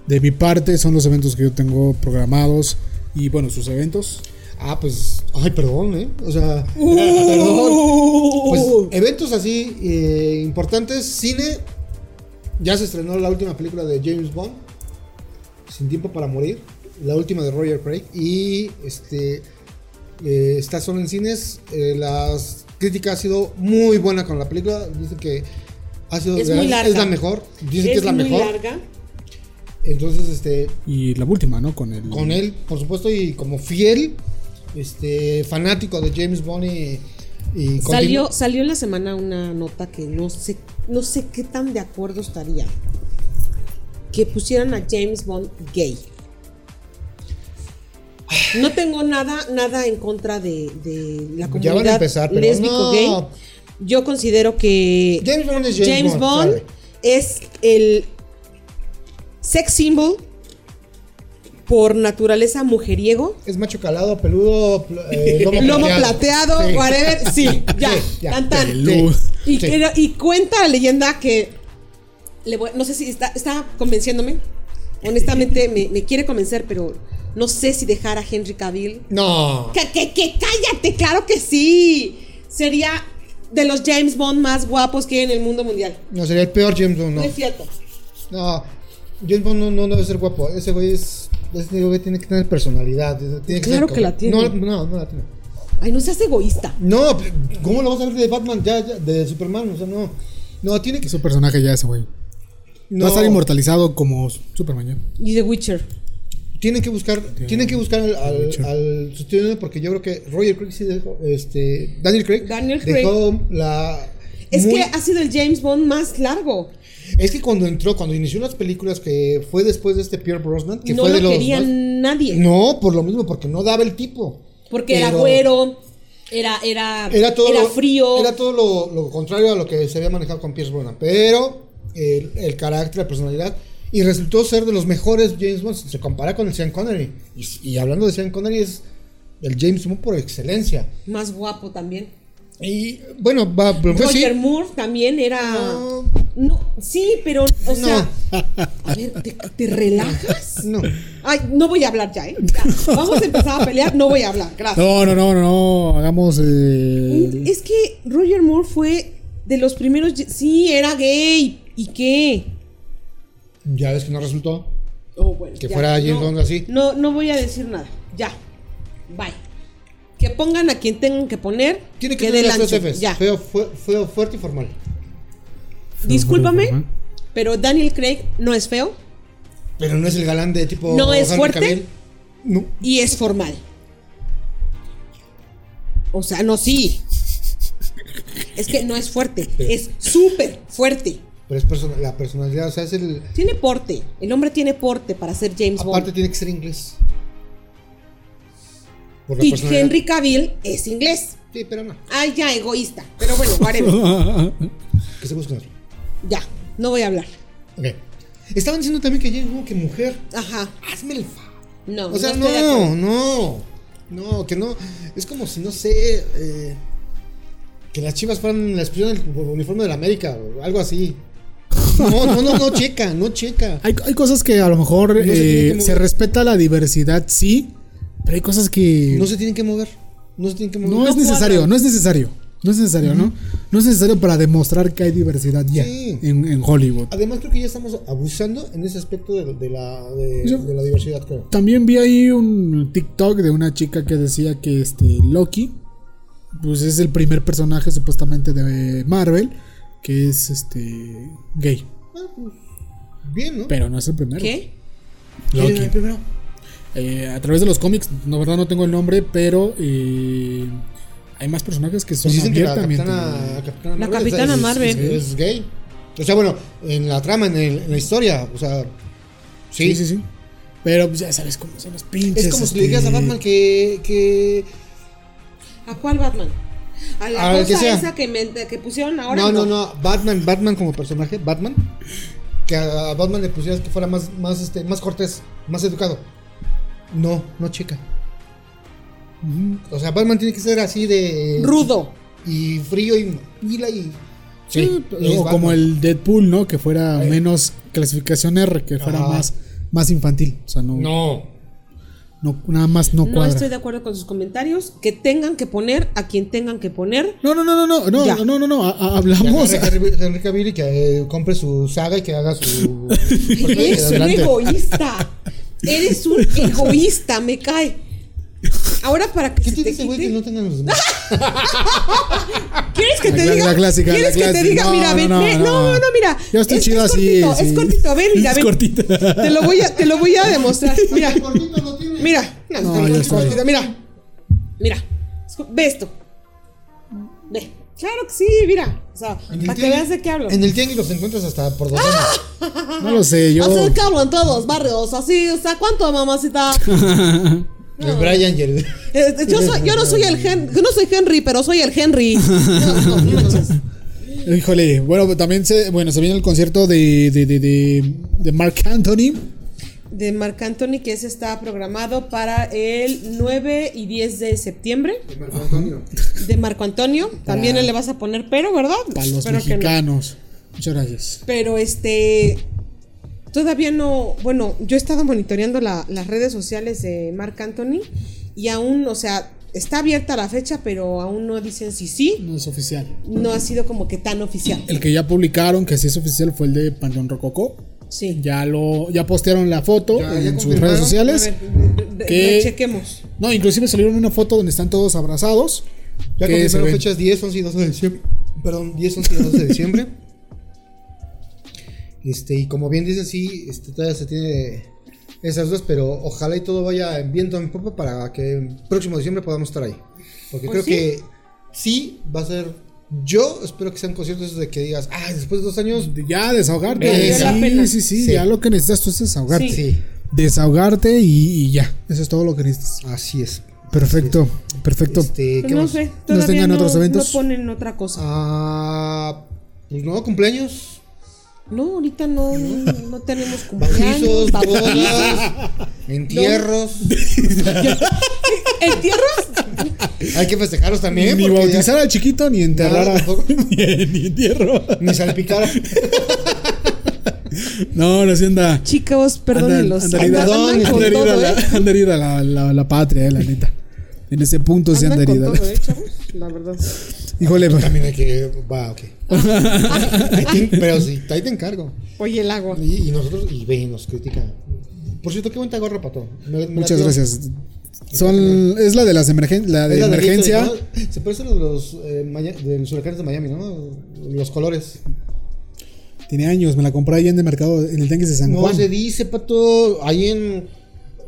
De mi parte, son los eventos que yo tengo programados. Y bueno, sus eventos. Ah, pues, ay, perdón, ¿eh? O sea, <laughs> perdón. Pues eventos así eh, importantes, cine. Ya se estrenó la última película de James Bond, Sin tiempo para morir, la última de Roger Craig y este eh, está solo en cines. Eh, las críticas ha sido muy buena con la película, dicen que ha sido Es muy larga. la mejor, dicen que es la muy mejor. larga. Entonces, este, Y la última, ¿no? Con el. con él, por supuesto, y como fiel, este, fanático de James Bond y, y Salió, salió en la semana una nota que no sé, no sé qué tan de acuerdo estaría. Que pusieran a James Bond gay. No tengo nada, nada en contra de, de la Ya comunidad van a empezar, pero lésbico no. gay. Yo considero que James Bond es James, Bond, es el sex symbol por naturaleza mujeriego. Es macho calado, peludo, pl- eh, lomo, <laughs> Lomo plateado, Sí. whatever. <laughs> Sí, ya, Sí, ya. tan, tan. Y, Sí. que- y cuenta la leyenda que. le voy- no sé si está, está convenciéndome. Honestamente, me, me quiere convencer, pero no sé si dejar a Henry Cavill. No. Que, que, que cállate, claro que sí. Sería de los James Bond más guapos que hay en el mundo mundial. No, sería el peor James Bond, No, no. es cierto. No. James Bond no, no debe ser guapo. Ese güey es. Ese güey tiene que tener personalidad. Tiene que Claro ser que la tiene. No, no, no la tiene. Ay, no seas egoísta. No, ¿cómo lo vas a ver de Batman? Ya, ya, de Superman, o sea, no. No, tiene que Su personaje ya ese güey. no, Va a estar inmortalizado como Superman ya. Y The Witcher. Tienen que buscar, tienen que buscar al, al, al sustituto porque yo creo que Roger Craig sí dejó, este, Daniel Craig Daniel dejó la Es muy- que ha sido el James Bond más largo. es que cuando entró, cuando inició las películas que fue después de este Pierre Brosnan, que no fue lo de los quería más- nadie. No, por lo mismo, porque no daba el tipo. Porque era güero, era, era, Era todo, era lo, frío. Era todo lo, lo contrario a lo que se había manejado con Pierce Brosnan. Pero el, el carácter, la personalidad. Y resultó ser de los mejores James Bond. Se compara con el Sean Connery. Y, y hablando de Sean Connery, es el James Bond por excelencia. Más guapo también. Y bueno, va, pues sí. Roger Moore también era. No. No, sí, pero, o sea. A ver, ¿te, te relajas? No. Ay, no voy a hablar ya, ¿eh? Ya. Vamos a empezar a pelear, no voy a hablar, gracias. No, no, no, no, no. Hagamos. eh, Es que Roger Moore fue de los primeros. Sí, era gay. ¿Y qué? Ya ves que no resultó. Oh, bueno, Que ya, fuera James no, Bond así. No, no voy a decir nada. Ya. Bye. Que pongan a quien tengan que poner. Tiene que dé tener las. Fs. Ya. Feo, fue- feo, fuerte y formal. Discúlpame, pero Daniel Craig no es feo Pero no es el galán de tipo. ¿No es Henry fuerte? No. y es formal. O sea, no, sí. Es que no es fuerte, es súper fuerte. Pero es persona- la personalidad, o sea, es el. Tiene porte. El hombre tiene porte para ser James Aparte Bond. tiene que ser inglés. Y. Henry Cavill es inglés. Sí, pero no. Ay, ya, egoísta. Pero bueno, whatever. <laughs> Que se busque otro. ya, no voy a hablar. Ok. Estaban diciendo también que James Bond, que mujer. Ajá. Hazme el fa. No, O sea, no, no. No, que no. Es como si, no sé. eh, que las chivas fueran la expresión del uniforme de la América o algo así. No, no, no, no checa, no checa. Hay, hay cosas que a lo mejor No se eh, se respeta la diversidad, sí. Pero hay cosas que. No se tienen que mover. No se tienen que mover. No es necesario, no es necesario. No es necesario, ¿no? No es necesario para demostrar que hay diversidad ya Sí. en, en Hollywood. Además, creo que ya estamos abusando en ese aspecto de, de la, de, Yo- de la diversidad, creo. También vi ahí un TikTok de una chica que decía que este Loki, pues es el primer personaje supuestamente de Marvel que es este gay. Ah, pues, bien, ¿no? Pero no es el primero. ¿Qué? ¿Quién era Loki. el primero? Eh, a través de los cómics, la verdad no tengo el nombre, pero eh, hay más personajes que son Pues dicen que la capitana, capitana La Marvel es- capitana es- Marvel. Es, es gay. O sea, bueno, en la trama, en, el- en la historia, o sea. Sí, sí, sí. Pero pues, ya sabes cómo son los pinches. Es como si le este, dijeras a Batman que. que ¿A cuál Batman? A la A el que cosa sea. esa que, me, que pusieron ahora. no, no, no. Batman, Batman como personaje, Batman. Que a Batman le pusieras que fuera más, más, este, más cortés, más educado. No, no checa. O sea, Batman tiene que ser así de. Rudo. Y frío y pila y. Sí, o como el Deadpool, ¿no? Que fuera menos clasificación R, que fuera más, más infantil. O sea, no, No. No- nada más no No cuadra. estoy de acuerdo con sus comentarios. Que tengan que poner a quien tengan que poner. No, no, no, no, no, Ya. no, no, no, no, a- hablamos. agarre Henry, Henry Cavill y que eh, compre su saga y que haga su. <laughs> Eres un egoísta. Eres un <laughs> egoísta, me cae. Ahora para que ¿Qué se tiene te ese güey quite- que no tengan los? <laughs> ¿Quieres que La te cla- diga? la clásica, la ¿Quieres que te clásica. diga? No, mira, ven, no, ven. no. No, no, mira. Yo estoy Es- chido es así, Cortito, sí. Es cortito, a ver, mira, Es ven. cortito. Te lo voy a, te lo voy a <laughs> demostrar. Mira, Gordito no tiene. mira. No, No, estoy. cortito, Mira, mira. Escu- Ve esto. Ve. Claro que sí, mira. O sea, En el para que tianguis- veas de qué hablo. En el tianguis los encuentras hasta por docenas. <laughs> No lo sé, yo. Así que hablo en todos los barrios, así, o sea, ¿cuánto, mamacita? El Brian y el. <laughs> Eh, yo, soy, yo no soy el Henry, yo no soy Henry, pero soy el Henry. <laughs> No, no, no. Híjole, bueno, también se, bueno, se viene el concierto de, de, de, de, de Mark Anthony. De Marc Anthony, que ese está programado para el 9 y 10 de septiembre. Marco Antonio. De Marco Antonio. También Para- le vas a poner pero, ¿verdad? Para los Espero que no. mexicanos. Muchas gracias. Pero este. Todavía no. Bueno, yo he estado monitoreando la- las redes sociales de Marc Anthony. Y aún, o sea, está abierta la fecha, pero aún no dicen si sí. No es oficial. No ha sido como que tan oficial. El que ya publicaron, que sí es oficial, fue el de Panteón Rococó. Sí. Ya lo, ya postearon la foto Ya- ya en sus redes A sociales. ver, de- Que- rechequemos. No, inclusive salieron una foto donde están todos abrazados. Ya confirmaron fechas 10, 11 y 12 de diciembre. Perdón, 10, 11 y 12 de diciembre. <laughs> Este, y como bien dice, sí, este, todavía se tiene esas dudas, pero ojalá y todo vaya en viento en popa para que el próximo diciembre podamos estar ahí. Porque Pues creo sí. que sí va a ser. Yo espero que sean conciertos esos de que digas, ah, después de dos años. Ya, desahogarte. Valió sí, sí, sí, Sí. Ya lo que necesitas tú es desahogarte. Sí. Desahogarte y, y ya. Eso es todo lo que necesitas. así es. Perfecto, perfecto. Este, Pues ¿qué no más? sé, todavía tengan no, otros eventos? no ponen otra cosa. Ah, pues no, cumpleaños. No, ahorita no, no tenemos cumpleaños, Bautizos, <laughs> entierros. <laughs> ¿Entierros? Hay que festejarlos también. ni bautizar al chiquito ni enterrar a. <laughs> ni, ni entierro. Ni salpicar. No, no, sí anda. Chicos, perdónenlos. Anda- Andan, anda andan herida- la- ¿eh? herida la, la, la patria, eh, la neta. En ese punto sí anda Andan herida. todo, ¿eh, chavos? La verdad. Híjole, pues, También hay que. Va, ok. <laughs> Ahí te- Pero sí, ahí te encargo. Oye, el agua. Y, y nosotros, y ve, y nos critica. Por cierto, qué buena gorra, pato. Me- me muchas gracias. Son, es la de las emergen la de emergencia. ¿no? Se parece a los, eh, Maya- de los huracanes de Miami, ¿no? Los colores. Tiene años, me la compré ahí en el mercado, en el Tianguis de San No Juan. se dice, pato. Ahí en.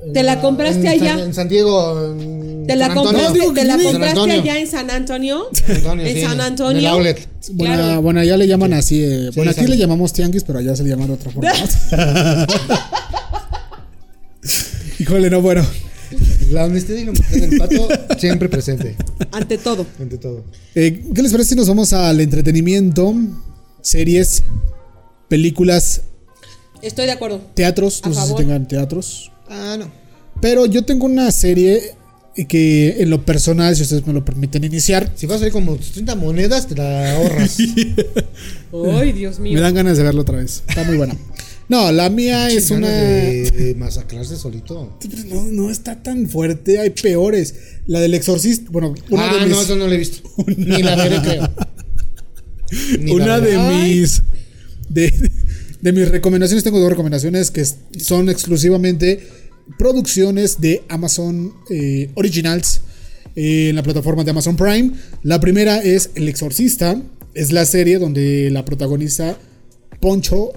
En ¿Te la compraste en San- allá? en San Diego. en ¿Te la San compraste, te la sí. San compraste Antonio. allá en San Antonio? San Antonio, en sí, San en el Antonio. outlet. Bueno, Claro. bueno, allá le llaman así. eh, bueno, aquí San- le llamamos tianguis, pero allá se le llama de otra forma. <laughs> Híjole, no, bueno. La honestidad y la humildad del pato siempre presente, Ante todo. ante todo. Eh, ¿Qué les parece si nos vamos al entretenimiento? Series, películas, Estoy de acuerdo. teatros, A no sé si tengan teatros. Ah, no. Pero yo tengo una serie que en lo personal, si ustedes me lo permiten iniciar, Si vas a ir como 30 monedas, te la ahorras. <laughs> Ay, Dios mío. me dan ganas de verlo otra vez. Está muy buena. No, la mía es una... De, <laughs> masacrarse solito. No, no está tan fuerte, hay peores. La del exorcista, bueno, una ah, de mis... no, eso no lo he visto. <laughs> Ni la veré, creo. Ni la una veré. de mis de, de mis recomendaciones tengo dos recomendaciones que son exclusivamente producciones de Amazon eh, Originals eh, en la plataforma de Amazon Prime. La primera es El Exorcista es la serie donde la protagonista Poncho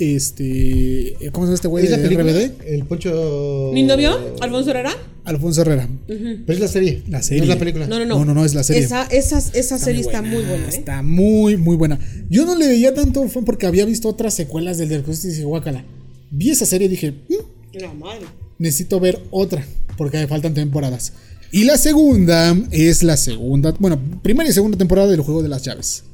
este ¿cómo se llama este güey ¿Es la de película? RBD? El Poncho. ¿Mi novio? ¿Alfonso Herrera? Alfonso Herrera Pero es la serie. La serie. No es la película. No, no, no. No, no, no, es la serie. Esa, esa, esa serie está muy buena, ¿eh? Está muy, muy buena. Yo no le veía tanto fan porque había visto otras secuelas del del Exorcista y dije, guácala. Vi esa serie y dije, "Mm, La madre. necesito ver otra porque me faltan temporadas. Y la segunda es la segunda, bueno, primera y segunda temporada del Juego de las Llaves.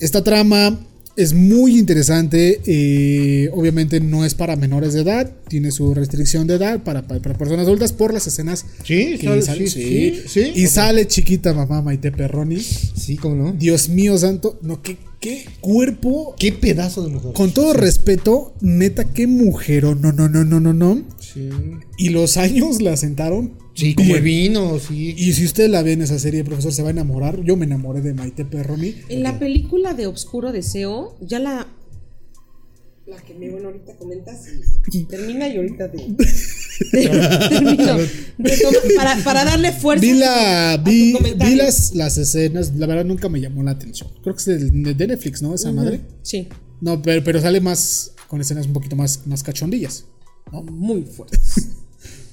Esta trama es muy interesante, eh, obviamente no es para menores de edad, tiene su restricción de edad para, para- para personas adultas por las escenas Sí, sale- sale- sí, sí, sí. Y sale chiquita mamá Maite Perroni. Sí, cómo no. Dios mío santo, no, qué, qué cuerpo. Qué pedazo de mujer. Con todo respeto, neta, qué mujero, no, no, no, no, no, no. Sí. Y los años la sentaron. Sí, como el vino, sí. Y si usted la ve en esa serie, profesor, se va a enamorar. Yo me enamoré de Maite Perroni. En la película de Obscuro Deseo, ya la. La que me bueno ahorita comentas y termina y ahorita te. <laughs> termino. Para, para darle fuerza. Vi, la, a tu vi, vi las, las escenas, la verdad nunca me llamó la atención. Creo que es de, de Netflix, ¿no? Esa madre. Sí, No, pero, pero sale más con escenas un poquito más, más cachondillas. muy fuerte.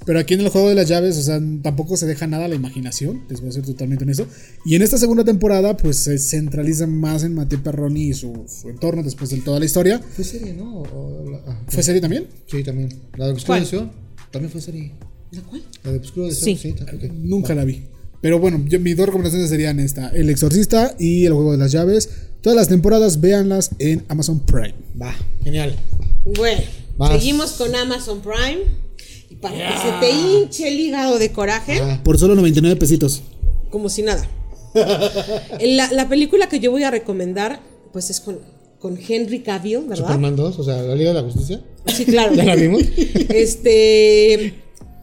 Pero aquí en el juego de las llaves, o sea, tampoco se deja nada a la imaginación, les voy a ser totalmente honesto. Y en esta segunda temporada, pues se centraliza más en Mateo Perroni y su, su entorno después de toda la historia. Fue serie, ¿no? O la- ah, ¿Fue serie también? Sí, también. La de Obscuro ¿Cuál? Deseo también fue serie. ¿La cual? La de Obscuro Deseo, Sí. sí. también. ok. Nunca la vi. Pero bueno, yo- mis dos recomendaciones serían esta: El Exorcista y El Juego de las Llaves. Todas las temporadas, véanlas en Amazon Prime. Va, genial. Bueno, Vas. seguimos con Amazon Prime. Para que se te hinche el hígado de coraje, Ah. Por solo 99 pesitos. como si nada. <laughs> La, la película que yo voy a recomendar, pues es con, con Henry Cavill, ¿verdad? Superman 2, o sea, la Liga de la Justicia. Sí, claro. <laughs> ¿Ya la vimos? <laughs> Este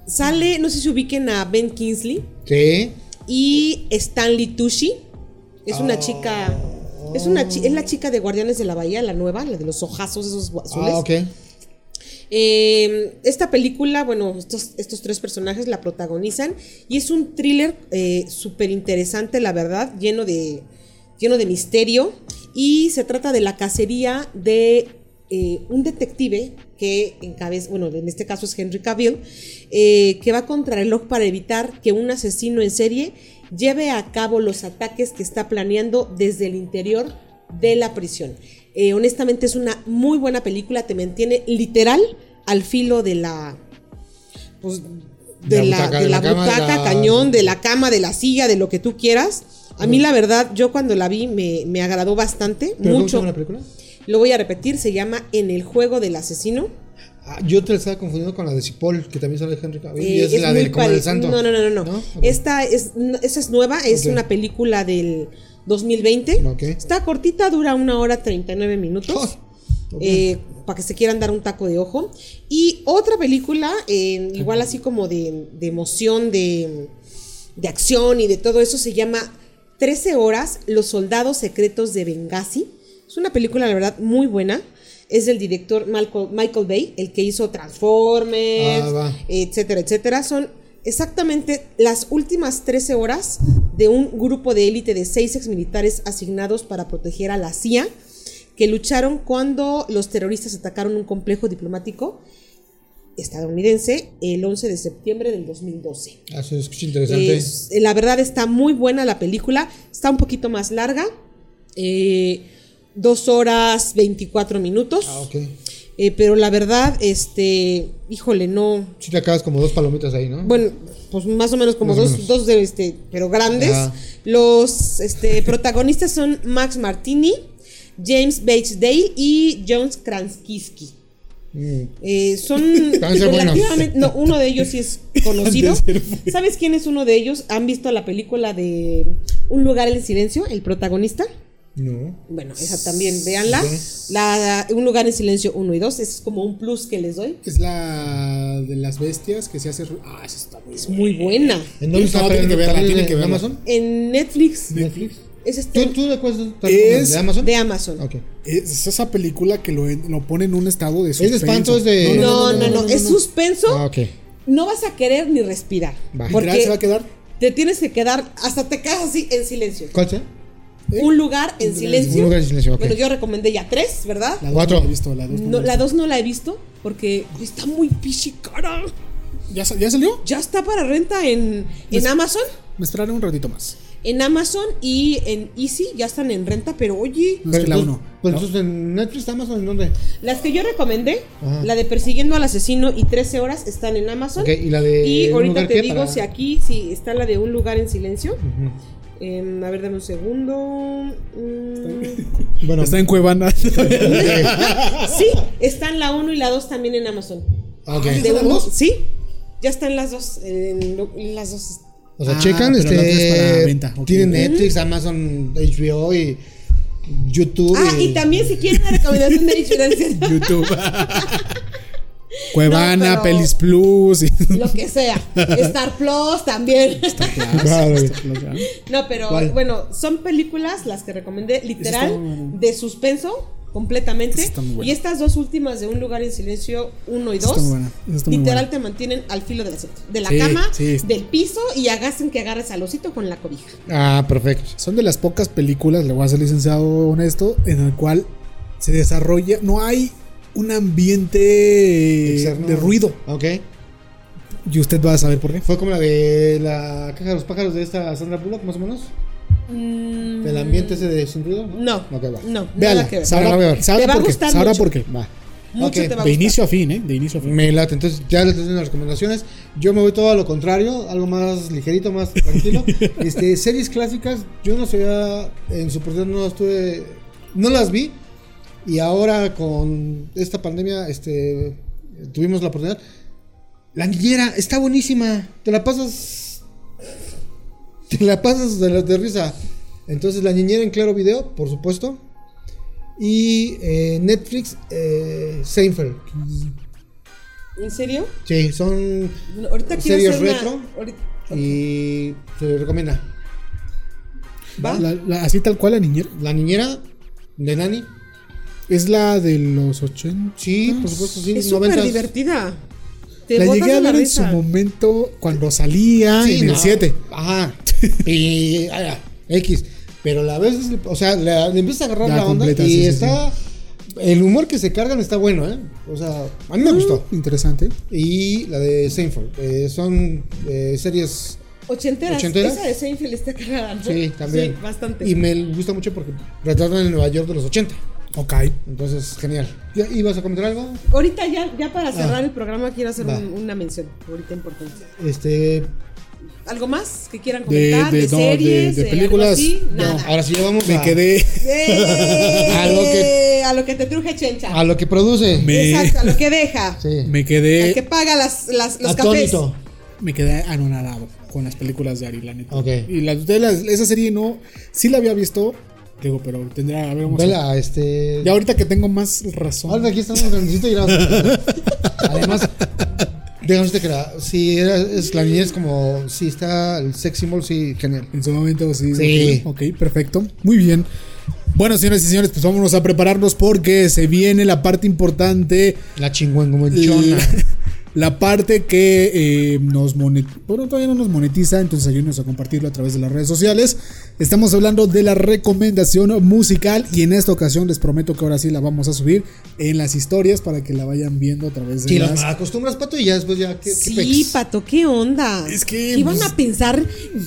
sale, no sé si ubiquen a Ben Kingsley Sí. y Stanley Tucci. Es una chica, es una chi- es la chica de Guardianes de la Bahía, la nueva, la de los ojazos esos azules. Ah, ok. Eh, esta película, bueno, estos, estos tres personajes la protagonizan y es un thriller eh, súper interesante, la verdad, lleno de, lleno de misterio. Y se trata de la cacería de eh, un detective que encabeza, bueno, en este caso es Henry Cavill, eh, que va contra el reloj para evitar que un asesino en serie lleve a cabo los ataques que está planeando desde el interior de la prisión. Eh, honestamente es una muy buena película, te mantiene literal al filo de la... pues, de, De la la, butaca, de de la la cama, la- cañón, de la cama, de la silla, de lo que tú quieras. A mí la verdad, yo cuando la vi me, me agradó bastante, ¿Pero cómo se mucho. llama la película? Lo voy a repetir, se llama En el juego del asesino. Ah, yo te la estaba confundiendo con la de Cipoll, que también sale Henry Cavill. y Eh, es, la muy del del Santo. No, no, no, no. no. ¿No? Ok. Esta es, esa es nueva, es una película del 2020. Ok. Está cortita, dura una hora 39 minutos. Oh, ok. eh, para que se quieran dar un taco de ojo. Y otra película, eh, igual así como de, de emoción, de, de acción y de todo eso, se llama 13 horas, Los soldados secretos de Benghazi. Es una película, la verdad, muy buena. Es del director Malco- Michael Bay, el que hizo Transformers, Ah, etcétera, etcétera. Son exactamente las últimas 13 horas de un grupo de élite de seis exmilitares asignados para proteger a la CIA que lucharon cuando los terroristas atacaron un complejo diplomático estadounidense el 11 de septiembre del 2012. Ah, se escucha interesante. Es- eh, la verdad está muy buena la película, está un poquito más larga, eh, dos horas 24 minutos, ah. Eh, pero la verdad, este, híjole, no, Sí te acabas como dos palomitas ahí, ¿no? bueno, pues más o menos como Más dos, menos. dos de este, pero grandes. Los este, <laughs> protagonistas son Max Martini, James Bates Dale y Jones Krasinski. Mm. Eh, son <laughs> relativamente, no, uno de ellos sí es <laughs> conocido. ¿Sabes quién es uno de ellos? ¿Han visto la película de Un lugar en silencio, el protagonista? No. Bueno, esa también, véanla. La, un lugar en silencio 1 y 2, es como un plus que les doy. Es la de las bestias que se hace. Ah, esa está muy Es buena. muy buena. ¿En dónde está? Tienen que ¿También verla, de- tienen que de verla. Amazon? En Netflix. Netflix. Es este ¿Tú, tú de cuál Es ¿De Amazon? de Amazon. Ok. Es esa película que lo, lo pone en un estado de de suspenso. espanto, es de- No, no, no, es suspenso. Ah, ok. No vas a querer ni respirar. Va. Literal, se va a Porque quedar. te tienes que quedar, hasta te quedas así en silencio. ¿Cuál sea? Un lugar en silencio. Un lugar en silencio, ok. Bueno, yo recomendé ya tres, ¿verdad? La Cuatro. no la he visto, la dos no la he visto. dos no la he visto porque está muy pichicara. ¿Ya, ¿Ya salió? Ya está para renta en, en Amazon. Me esperaré un ratito más. En Amazon y en Easy ya están en renta, pero oye, No, es que la uno. Pues entonces en Netflix, Amazon, ¿en dónde? las que yo recomendé, Ajá. la de Persiguiendo al Asesino y 13 horas están en Amazon. Ok, y la de Y ahorita te digo para- si aquí, si está la de Un lugar en silencio. Ujú. Em, a ver, dame un segundo. Mm, Bueno, Está en Cuevana. <laughs> sí, están la 1 y la 2 también en Amazon. ok. De ¿Están las uno- dos? Sí, ya están las dos. En, lo- en las dos. O sea, Ah, checan, este. para venta, ok. Tienen Netflix, Amazon, HBO y YouTube. Ah, y también si quieren una recomendación de HBO, YouTube. <laughs> <laughs> Cuevana, No, Pelis Plus. y- <laughs> lo que sea. Star Plus también. Está Plus. <laughs> No, pero ¿Cuál? bueno, son películas las que recomendé, literal, de suspenso completamente. Y estas dos últimas de Un lugar en silencio 1 y Esa 2, está muy buena, esa está muy literal te mantienen al filo del asiento, de la Sí, cama, sí. del piso y hagan que agarres al osito con la cobija. Ah, perfecto. Son de las pocas películas, le voy a ser licenciado honesto, en el cual se desarrolla, no hay un ambiente Externo. de ruido. Ok. Y usted va a saber por qué. Fue como la de la caja de los pájaros de esta Sandra Bullock, más o menos. El ambiente ese de sin ruido. Mm. No, Ok, va. no, Véala, que ver. A ver. sabrá Te va a por qué. gustar Sabrá mucho. por qué. Va. Mucho Ok, te va a De inicio a fin, ¿eh? De inicio a fin. Me late, entonces ya les doy las recomendaciones. Yo me voy todo a lo contrario, algo más ligerito, más tranquilo. <laughs> este, series clásicas, yo no sabía, en su oportunidad no estuve, no las vi. Y ahora con esta pandemia, este, tuvimos la oportunidad. La niñera está buenísima, te la pasas, te la pasas de, la- de risa. Entonces la niñera en claro video, por supuesto. Y eh, Netflix, eh, Seinfeld. ¿En serio? Sí, son Bueno, ahorita quiero Series hacer una- retro. ahorita- y se recomienda. ¿Va? La- la- así tal cual la niñera. La niñera de Nani. Es la de los 80. Sí, por supuesto, sí. Es súper 90s. divertida. Te La llegué a la ver en su momento cuando salía Sí, en no. el 7. Ajá. <laughs> Y ah, X. Pero la vez, o sea, le, empiezas a agarrar la onda completa, y sí, sí, está. El humor que se cargan está bueno, ¿eh? O sea, a mí me gustó. Interesante. Y la de Seinfeld. eh, son eh, series. Ochenteras. ¿Ochenteras? Esa de Seinfeld está cagada, ¿no? Sí, también. Sí, bastante. Y me gusta mucho porque retratan el Nueva York de los 80. Ok. Entonces, genial. ¿Ya ¿Ibas a comentar algo? Ahorita ya, ya para cerrar Ah. el programa quiero hacer un- una mención. Ahorita importante. Este. ¿Algo más que quieran comentar? De, de- no, de- series, de algo películas, así? no. Nada. Ahora sí, ya vamos Me a, quedé. ¡Eh! <laughs> A lo que- a lo que te truje chencha. a lo que produce. Me, Exacto, a lo que deja. Sí. me Al que quedé. paga las, las, los cafés. Atónito. Me quedé anonadado con las películas de Ari, la neta. Ok. Y la, de las- esa serie no. Sí la había visto. Digo, pero tendrá. A ver, vamos a- Vela, este. Ya ahorita que tengo más razón. Ahora aquí estamos necesito ir a... Además, déjame decirte que la, si era, es, la niñez como si está el sex symbol, sí, genial. En su momento, sí. Sí. Ok, perfecto. Muy bien. Bueno, señoras y señores, pues vámonos a prepararnos porque se viene la parte importante. La chingüen como chona. <laughs> La, parte que eh, nos monetiza. Bueno, todavía no nos monetiza, entonces ayúdenos a compartirlo a través de las redes sociales. Estamos hablando de la recomendación musical y en esta ocasión les prometo que ahora sí la vamos a subir en las historias para que la vayan viendo a través de Si las. acostumbras, pato, y ya después ya. ¿qué, Sí? Pato, ¿qué onda? Es que, ¿Qué iban pues, a pensar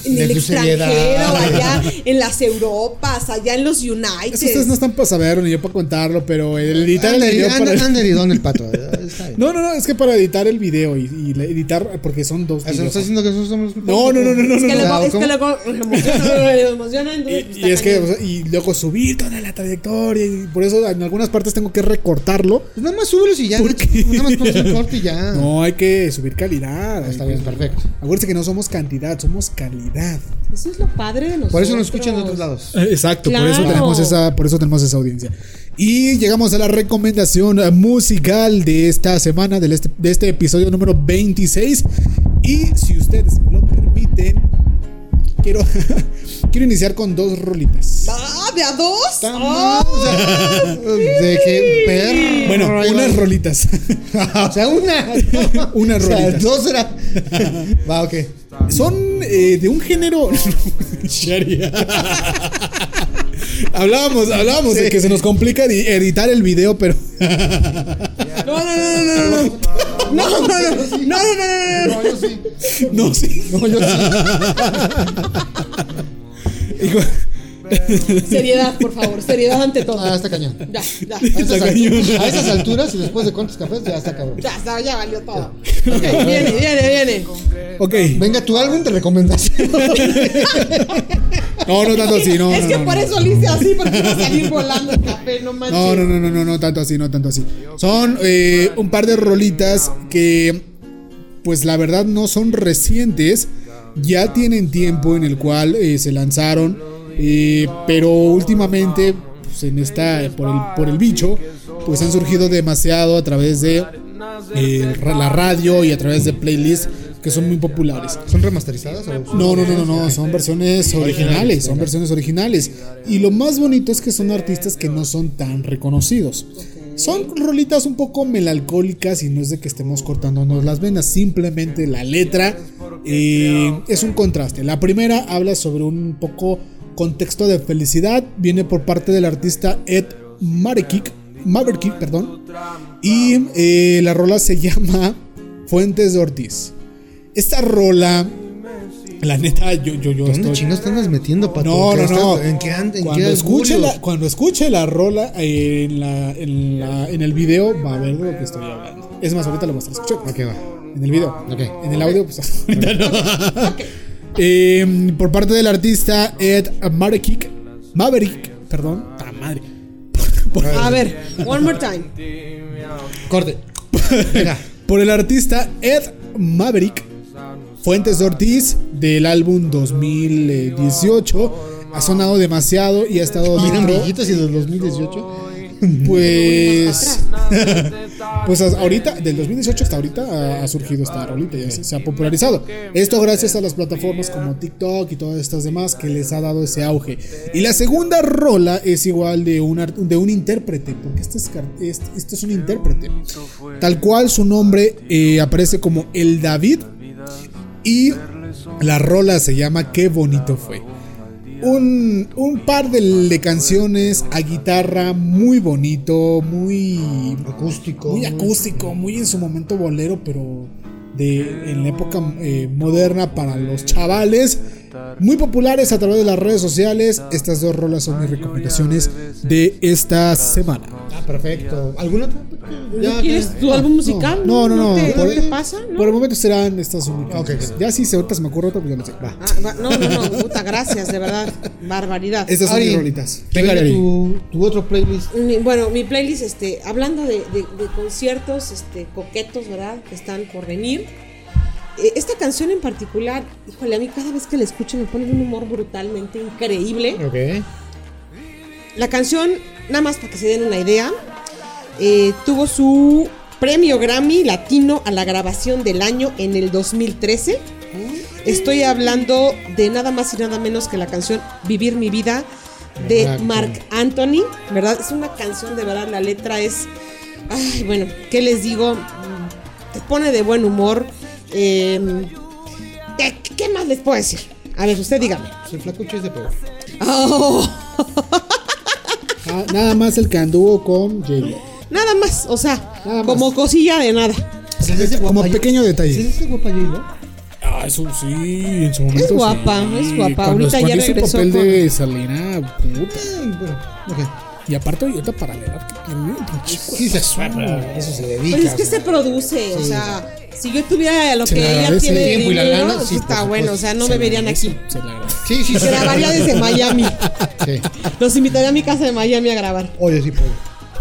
en el extranjero, allá <laughs> en las Europas, allá en los United? Eso ustedes no están para saberlo ni yo para contarlo, pero el editar el pato. <laughs> No, no, no, es que para editar el video y, editar, porque son dos videos. está diciendo que nosotros somos. No, no, no, no, no, Es que no, luego, no, es que luego <laughs> emociona, entonces, pues, Y, es que, cañón. o sea, y luego subir toda la trayectoria, y por eso en algunas partes tengo que recortarlo. Pues nada más súbelos y ya. ¿Por qué? Nada más pones un <laughs> corte y ya. No, hay que subir calidad. Ah. Está bien, que- perfecto. Acuérdense que no somos cantidad, somos calidad. Eso es lo padre de nosotros. Por eso nos escuchan de otros lados. Eh, Exacto, por eso tenemos esa, por eso tenemos esa audiencia. Y llegamos a la recomendación musical de esta semana, del este- de este episodio número 26. Y si ustedes me lo permiten, quiero, <laughs> quiero iniciar con dos rolitas. Ah, ¿de a dos? Está Ah, <laughs> de que perro. Bueno, unas va. rolitas. o sea, una. <laughs> Unas O sea, rolitas. dos era. Va, ok. Son eh, de un género. Sharia hablábamos, hablábamos sí. de que se nos complica editar el video, pero. no, no, no, no, no, no. No, no, no, no, no, no, no, yo sí. No, sí. No, yo sí. Seriedad, por favor, seriedad ante todo. Ah, está cañón. Ya, ya. A esas, Está altu- cañón. a esas alturas y después de cuántos cafés, ya está cabrón. Ya está, ya valió todo. Ok, viene, viene, viene. ok. Venga, tu álbum de recomendación. <laughs> No, no tanto así, no. es no, que no, por no. eso lo hice así, porque iba a salir volando el café, no manches. No, no, no, no, no, no, tanto así, no tanto así. Son eh, un par de rolitas que, pues la verdad no son recientes, ya tienen tiempo en el cual eh, se lanzaron, eh, pero últimamente, pues en esta, por el, por el bicho, pues han surgido demasiado a través de eh, la radio y a través de playlists que son muy populares. ¿Son remasterizadas o No, no, no, no, no, son versiones originales, son versiones originales. Y lo más bonito es que son artistas que no son tan reconocidos. Son rolitas un poco melancólicas y no es de que estemos cortándonos las venas, simplemente la letra eh, es un contraste. La primera habla sobre un poco contexto de felicidad, viene por parte del artista Ed Marekik, Maverick, perdón, y eh, la rola se <laughs> llama Fuentes de Ortiz. Esta rola, la neta, yo, yo, yo ¿Dónde estoy. andas metiendo, pato? No, ¿Qué no, no. ¿En qué? ¿En cuando, qué escuche la, cuando escuche la rola eh, en, la, en, la- en el video, va a ver de lo que estoy hablando. Es más, ahorita lo vas a escuchar. Ok, va. En el video. Ok. En el audio, pues <laughs> ahorita no. <laughs> Eh, por parte del artista Ed Maverick. Maverick, perdón. ¡Ta madre! Por- A ver, one more time. Corte. Venga. <laughs> por el artista Ed Maverick, Fuentes de Ortiz, del álbum 2018. Ha sonado demasiado y ha estado ¿Y eran dentro. y del 2018? Pues. <laughs> pues ahorita, del 2018 hasta ahorita, ha, surgido esta rolita, ya se, ha popularizado. Esto gracias a las plataformas como TikTok y todas estas demás que les ha dado ese auge. Y la segunda rola es igual de un, de un intérprete, porque este es, este es un intérprete. Tal cual su nombre eh, aparece como El David y la rola se llama Qué bonito fue. Un, un par de, de canciones a guitarra muy bonito, muy Acústico. muy acústico, muy en su momento bolero, pero de en la época eh, moderna para los chavales, muy populares a través de las redes sociales. Estas dos rolas son mis recomendaciones de esta semana. Ah, perfecto. ¿Alguna otra? ¿No quieres tu álbum musical? No, no, no. ¿Te, por, no te pasa? ¿No? por el momento serán estas únicas. Ok, ok. Ya si se ahorita se me ocurre otra, pues ya lo sé. Va. Ah, va- no, no, no, puta, gracias, de verdad. Barbaridad. Estas son Ari, mis rolitas. venga, tu, tu otro playlist. Mi- Bueno, mi playlist, este, hablando de, de- de conciertos este, coquetos, ¿verdad? Que están por venir. Eh, esta canción en particular, híjole, a mí cada vez que la escucho me pone un humor brutalmente increíble. Ok. La canción, nada más para que se den una idea, eh, tuvo su premio Grammy Latino a la grabación del año en el 2013. Estoy hablando de nada más y nada menos que la canción Vivir mi vida de Exacto. Mark Anthony, ¿verdad? Es una canción de verdad, la letra es, ay, bueno, ¿qué les digo? Mm, Te pone de buen humor. Eh, ¿qué, qué más les puedo decir? A ver, usted dígame. Pues el flacucho es de peor. Oh. Ah, nada más el que anduvo con J-Lo. Nada más, o sea, más. como cosilla de nada. ¿Es ese Como guapa- pequeño detalle. ¿Sí ¿Es ese guapa J-Lo? Ah, eso sí, en su momento. guapa, sí. es guapa. Cuando, Ahorita cuando ya hizo el regresó papel con- de Salina, puta. Bueno, ok. Y aparte, ahorita para leer, que tiene pinche Sí, se suena. Eso se dedica. Pues es que o sea. se produce, o sea, si yo tuviera lo Se que ella tiene el de tiempo y la dinero, lana, sí, está bueno, o sea, no Se me verían aquí. Se agradece. Sí, sí, sí. Grabaría desde Miami. Sí. Los invitaría a mi casa de Miami a grabar. Oye, sí, puedo.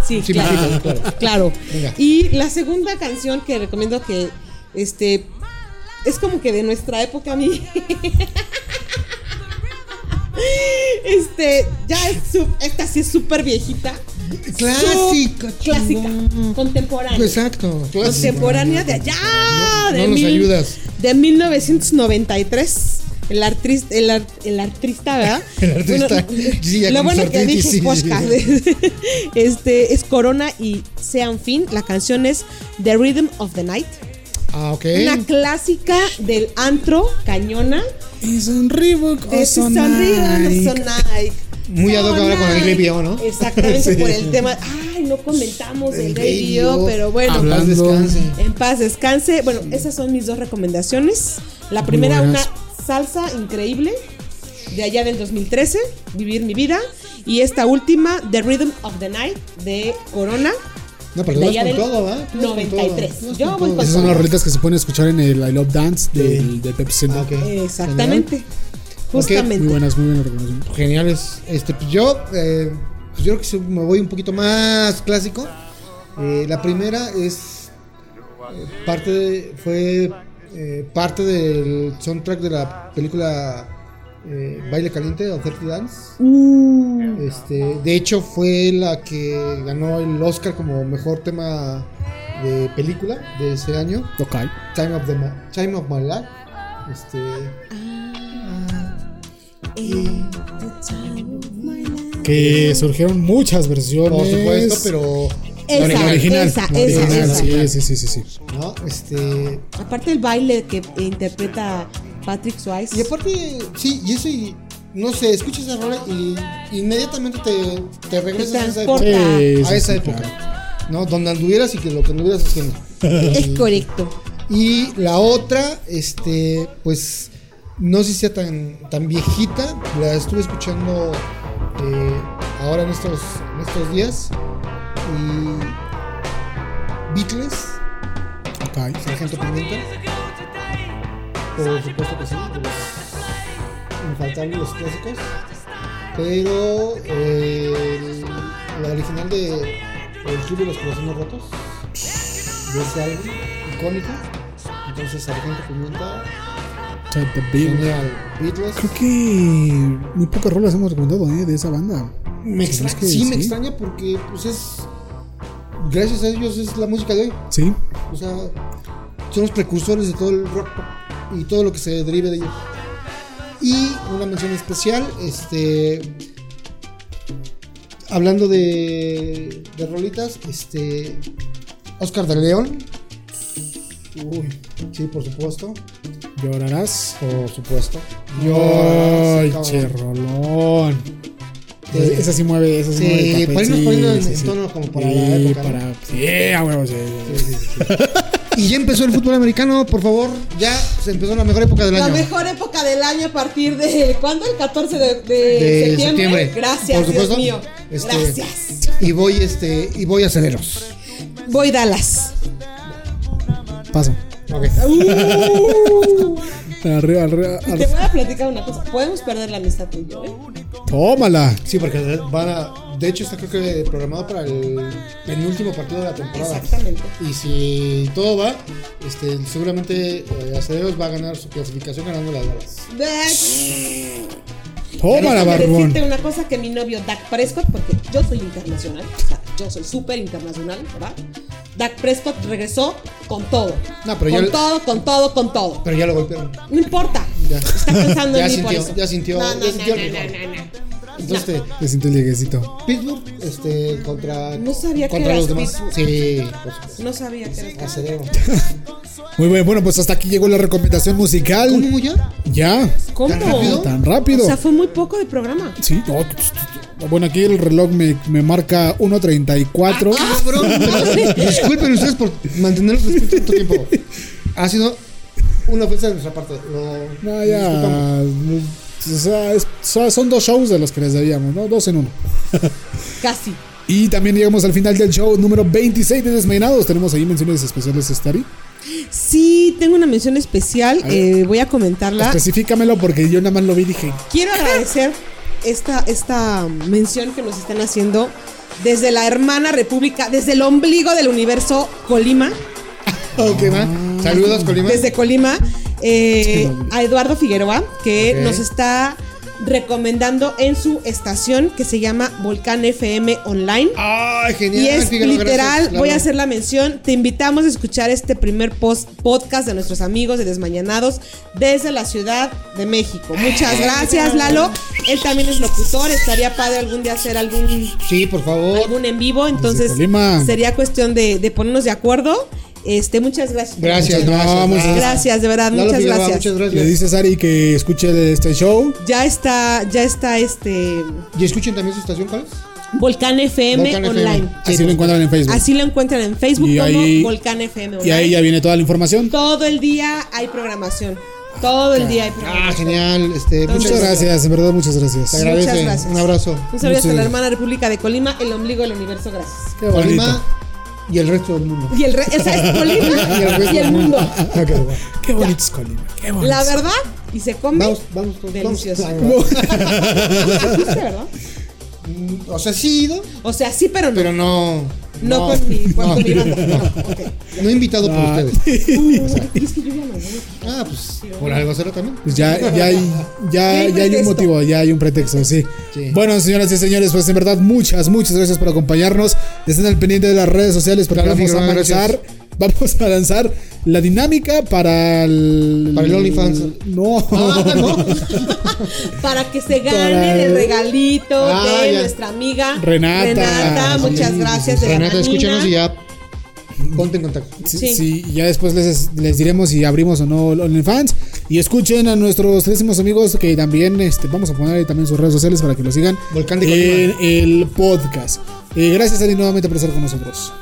Sí, Sí, claro. claro. Claro. Venga. Y la segunda canción que recomiendo que este es como que de nuestra época a mí. <laughs> Este, ya es su- esta sí es súper viejita. Clásica, Clásica. Contemporánea. Exacto. Contemporánea de allá. No- de no nos ayudas. De 1993. El, artista, el, ar- el artista, ¿verdad? <laughs> El artista. Sí, ya lo bueno que dije sí, podcast. sí, Este es Corona y Sean Fin. La canción es The Rhythm of the Night. Ah, ok. Una clásica del antro cañona. Es un Reebok o Susan Nike. Muy ad hoc ahora con el. Radio, ¿no? Exactamente, Sí. por el tema. Ay, no comentamos El el pero bueno. Habla- Paz descanse. En paz descanse. Bueno, esas son mis dos recomendaciones. La primera, una salsa increíble de allá del 2013, Vivir mi vida. Y esta última, The Rhythm of the Night de Corona. No, pero de allá con del todo, todo. 93. Tú vas Yo con voy todo. con Esas son las rolitas que se pueden escuchar en el I Love Dance del, de Pepsi. Ah. Exactamente. Muy Justamente. buenas, muy buenas recomendaciones. Geniales. Este, pues yo, eh, pues yo creo que me voy un poquito más clásico. Eh, la primera es eh, parte de- fue eh, parte del soundtrack de la película eh, Baile Caliente o Dirty Dance. Uh, Este, de hecho fue la que ganó el Oscar como mejor tema de película de ese año. Ok. Time of, the Time of My Life. Este, Que surgieron muchas versiones. por supuesto, pero Esa, La original. esa, la esa, original, esa. Sí, sí, sí, sí, sí. ¿no? Este, Aparte el baile que interpreta Patrick Swayze. Y aparte, sí, y eso, y, no sé, escuchas esa rola y inmediatamente te, te regresas a esa época. Sí, a esa sí, época. claro. ¿No? Donde anduvieras y que lo que anduvieras haciendo. <laughs> Es correcto. Y la otra, este, pues, no sé si sea tan, tan viejita. La estuve escuchando eh, ahora en estos, en estos días. Y. Beatles, Ok. Sargento Pimienta. Por supuesto que sí, de los infaltables, los clásicos. Pero eh, el- la original de El Club de los Corazones Rotos, de ese álbum icónico. Entonces, Sargento Pimienta, genial. Beatles. Creo que muy pocas rolas hemos recomendado ¿eh? de esa banda. Me Sí, extra- es que sí, me sí. extraña porque pues es gracias a ellos es la música de hoy. Sí. O sea, son los precursores de todo el rock pop y todo lo que se derive de ellos. Y una mención especial, este. Hablando de, de rolitas, este. Oscar de León. Uy, sí, por supuesto. Llorarás. Por supuesto. Ay, che, rolón. Eh, esa sí mueve, esa sí, sí, mueve el para irnos tapete, poniendo sí, en- sí, tono como para la época, ¿no? para- Sí, a huevo, sí, sí, sí. Y ya empezó el fútbol americano, por favor. Ya se empezó la mejor época del La año. mejor época del año a partir de. ¿Cuándo? El 14 de, de de septiembre. septiembre. Gracias, Por supuesto. Dios mío. Este, Gracias. Y voy, este, y voy a aceleros. Voy Dallas. Paso. Ok. <laughs> Arriba, arriba, Y te voy a platicar una cosa. Podemos perder la amistad yo, ¿eh? Tómala. Sí, porque van a. De hecho, está creo que programado para el penúltimo partido de la temporada. Exactamente. Y si todo va, este, seguramente eh, va a ganar su clasificación ganando las balas. Tómala, Déjame barbón. decirte una cosa que mi novio Dak Prescott, porque yo soy internacional, o sea, yo soy súper internacional, ¿verdad? Dak Prescott regresó con todo. No, pero con ya- todo, con todo, con todo. Pero ya lo golpearon. No importa. Ya. Está pensando <laughs> Ya en mí por sintió, eso. ya sintió, No, no, ya sintió no, no, rigor. no, no. Entonces, este, Te siento el lleguecito. Pittsburgh este, contra, No sabía que contra eras los demás. Sí. No sabía que eres Acelero. <laughs> Muy bien, bueno, pues hasta aquí llegó la recomendación musical. ¿Cómo ya? Ya. ¿Cómo? ¿Tan rápido? Tan rápido. O sea, fue muy poco de programa. Sí. no, Bueno, aquí el reloj me, me marca 1.34. Ah, Cabrón, pero <laughs> disculpen ustedes por mantenerlos despiertos tanto tiempo. Ha sido una ofensa de nuestra parte. No, ya. Disculpamos. O sea, es- o sea, son dos shows de los que les debíamos, ¿no? Dos en uno. <laughs> Casi. Y también llegamos al final del show número 26 de Desmainados. Tenemos ahí menciones especiales, Stari. Sí, tengo una mención especial. A eh, voy a comentarla. Específamelo porque yo nada más lo vi y dije, Quiero agradecer esta, esta mención que nos están haciendo desde la hermana república, desde el ombligo del universo Colima, <laughs> Ok, va. Saludos, Colima. desde Colima, eh, a Eduardo Figueroa, que nos está recomendando en su estación que se llama Volcán FM Online. Ay, genial. Y es literal, gracias, voy a hacer la mención. Te invitamos a escuchar este primer post podcast de nuestros amigos de Desmañanados desde la Ciudad de México. Muchas gracias, Lalo. Él también es locutor. Estaría padre algún día hacer algún, Sí, por favor. algún en vivo. Entonces, sería cuestión de, de ponernos de acuerdo. Este, muchas gracias. Gracias, No, gracias. vamos a- Gracias, de verdad, muchas gracias. Muchas le gracias. dices a Ari que escuche este show. Ya está, ya está este ¿Y escuchen también su estación, cuál es? Volcán FM Volcán FM. Online. Sí, Así lo encuentran en Facebook. Así lo encuentran en Facebook Y como ahí- Volcán FM Online. Y ahí ya viene toda la información. Todo el día hay programación. Todo el día hay programación. Ah, genial. Este, Entonces- Muchas gracias, en verdad, muchas Te gracias. agradece. Muchas gracias. Un abrazo. Un saludo Muchas- la hermana República de Colima, el ombligo del universo, gracias. Qué bonito. Colima y el resto del mundo. Y el re esa es Colima <laughs> y el mundo. Qué bonito es Colima. Qué bonito. La verdad, y se come Vamos, delicioso. vamos. ¿Fuiste, <laughs> ¿verdad? Mm, O sea, sí he ido, O sea, sí, pero no. pero no. no, con mi, con no, mi banda. <laughs> No, ok. no invitado por Ah. ustedes. <laughs> Uh, y es que yo ya no voy. Ah, pues por algo será también. Pues ya, ya hay, ya, hay ya hay un motivo, ya hay un pretexto, sí. Sí. Bueno, señoras y señores, pues en verdad, muchas, muchas gracias por acompañarnos. Estén al pendiente de las redes sociales porque Claro, vamos a lanzar, vamos a lanzar la dinámica para el. Para el OnlyFans. No. Ah, no. <laughs> Para que se gane el el- regalito Ah, de ya. nuestra amiga Renata. Renata, Sí, muchas sí, gracias. sí, de Renata, escúchanos y ya. Ponte en contacto. Sí, Sí. sí, ya después les, les diremos si abrimos o no el OnlyFans. Y escuchen a nuestros décimos amigos que también este, vamos a poner ahí también sus redes sociales para que lo sigan Volcán de en el podcast. Eh, gracias, Ari, nuevamente por estar con nosotros.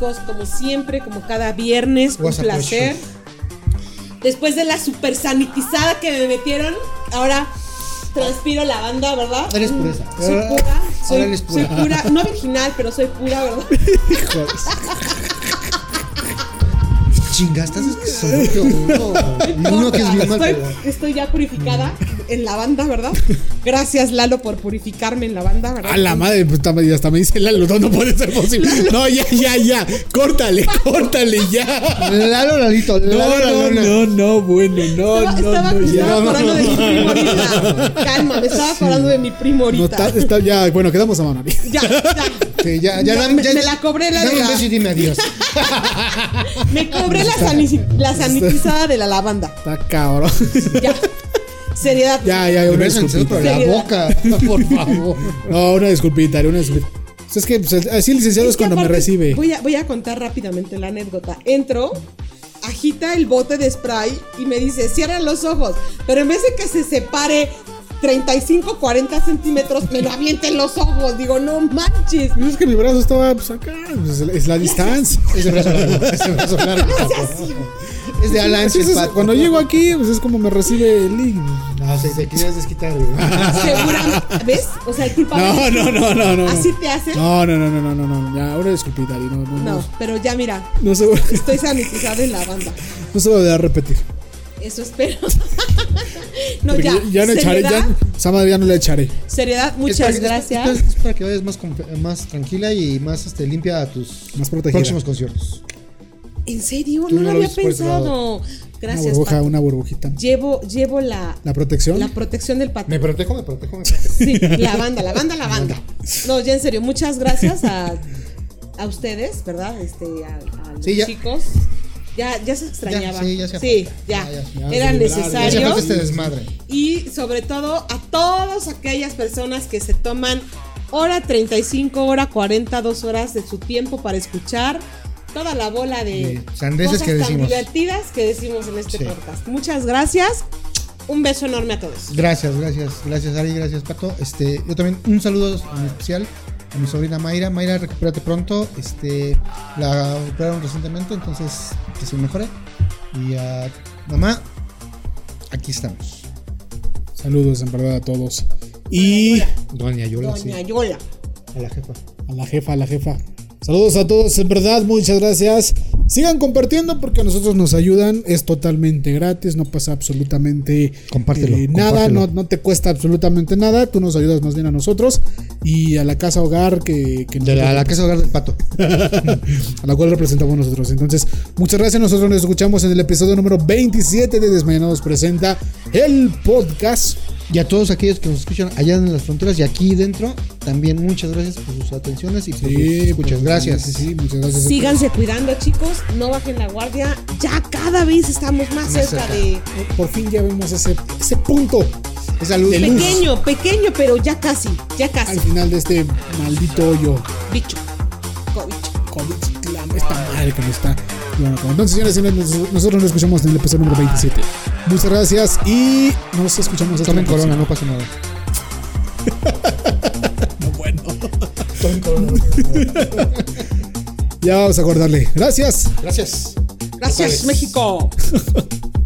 Chicos, como siempre, como cada viernes, un placer. Después de la super sanitizada que me metieron, ahora transpiro la banda, ¿verdad? Eres pureza. Soy Ahora- pura, soy, eres pura. soy pura, no virginal, pero soy pura, ¿verdad? Chinga, estás esquizoide, uno, uno que es bien mal Estoy, pedo. estoy ya purificada. En la banda, ¿verdad? <laughs> Gracias, Lalo, por purificarme en la banda, ¿verdad? A la madre, pues, hasta me- hasta me dice Lalo, no, no puede ser posible. <laughs> No, ya, ya, ya. Córtale, <laughs> córtale, ya. Lalo, Lalito, No, Lalo, no, Lalona. no, no, bueno, no, estaba, no, estaba- no, me ya. estaba acordando de mi primo ahorita. Calma, me estaba acordando de mi primo No, ahorita. está, está- ya, bueno, quedamos a mano. Ya, ya. Sí, ya, ya, Ya, dame- me- ya- me la cobré la dame de un beso y dime adiós. Me cobré la, sanici- la sanitizada de la lavanda. Está cabrón. Ya. Seriedad. Ya, ya, una Beso en serio, disculpita. la boca, por favor. <laughs> No, una disculpita, una disculpita. Pues Es que pues, así el licenciado es, Es que cuando me recibe. Voy a, voy a contar rápidamente la anécdota. Entro, agita el bote de spray y me dice, cierra los ojos. Pero en vez de que se separe 35, 40 centímetros, me lo avienta en los ojos. Digo, no manches. Es que mi brazo estaba pues acá, pues, es la distancia. <laughs> Ese brazo largo, ese brazo largo. No sea así. Es de Alan es, cuando llego aquí, pues es como me recibe el link. No, se te querías desquitar, güey. <laughs> Seguramente. ¿Ves? O sea, el culpable. No, es- no, no, no, no. ¿Así te hace? No, no, no, no, no, no, no. Ya, una disculpita, Ari, no, no, no. No, pero ya mira, No se, estoy sanitizada en la banda. no se va a dejar repetir. Eso espero. <laughs> no, Porque ya. ya, no echaré, ya, esa madre ya no le echaré. seriedad, Es muchas para gracias. Es, es para que vayas más, más tranquila y más este, limpia a tus Más próximos conciertos. ¿En serio? No no lo había pensado. Una Gracias, burbuja, Pato. una burbujita. Llevo, llevo la, La protección. la protección del pato. Me protejo, me protejo, me <laughs> protejo. Sí, la banda, la banda, la banda. No, ya en serio, muchas gracias a, a ustedes, ¿verdad? Este, a, a los Sí, chicos. Ya, ya se extrañaba. Ya, sí, ya hacía Sí, ya. Ya, ya, ya. Era Ya se liberaron, Ya hace necesario. falta este desmadre. Y sobre todo a todas aquellas personas que se toman hora 35, hora 40, dos horas de su tiempo para escuchar toda la bola de cosas que tan divertidas que decimos en este Sí. podcast. Muchas gracias. Un beso enorme a todos. Gracias, gracias, gracias Ari, gracias Pato. Este, yo también un saludo especial a mi sobrina Mayra. Mayra, recupérate pronto. Este, la recuperaron recientemente, entonces que se mejore. Y a mamá, aquí estamos. Saludos en verdad a todos. Y Doña Yola, sí. Doña Yola. A la jefa. a la jefa, a la jefa. Saludos a todos, en verdad, muchas gracias. Sigan compartiendo porque a nosotros nos ayudan. Es totalmente gratis, no pasa absolutamente Compártelo, eh, nada, compártelo. no, no te cuesta absolutamente nada. Tú nos ayudas más bien a nosotros y a la casa hogar que, que De la, la casa hogar del pato. <laughs> a la cual representamos nosotros. Entonces, muchas gracias. Nosotros nos escuchamos en el episodio número 27 de Desmañanados Presenta el podcast. Y a todos aquellos que nos escuchan allá en las fronteras y aquí dentro, también muchas gracias por sus atenciones y por sus escuchas. pues, Gracias. Sí, sí, muchas gracias. Síganse cuidando, chicos. No bajen la guardia. Ya cada vez estamos más, Más cerca, cerca. de. Por fin ya vemos ese, ese punto Esa luz. Pequeño, pequeño, pero ya casi. Ya casi. al final de este maldito hoyo. Bicho. COVID, la- esta madre que nos está. Llevando a cabo. Entonces, señores, nosotros nos escuchamos en el episodio número 27. Muchas gracias y nos escuchamos hasta Tomen la corona, próxima. no pasa nada. <laughs> No, bueno. Tomen corona. Ya vamos a acordarle. Gracias. Gracias. Gracias. México. <laughs>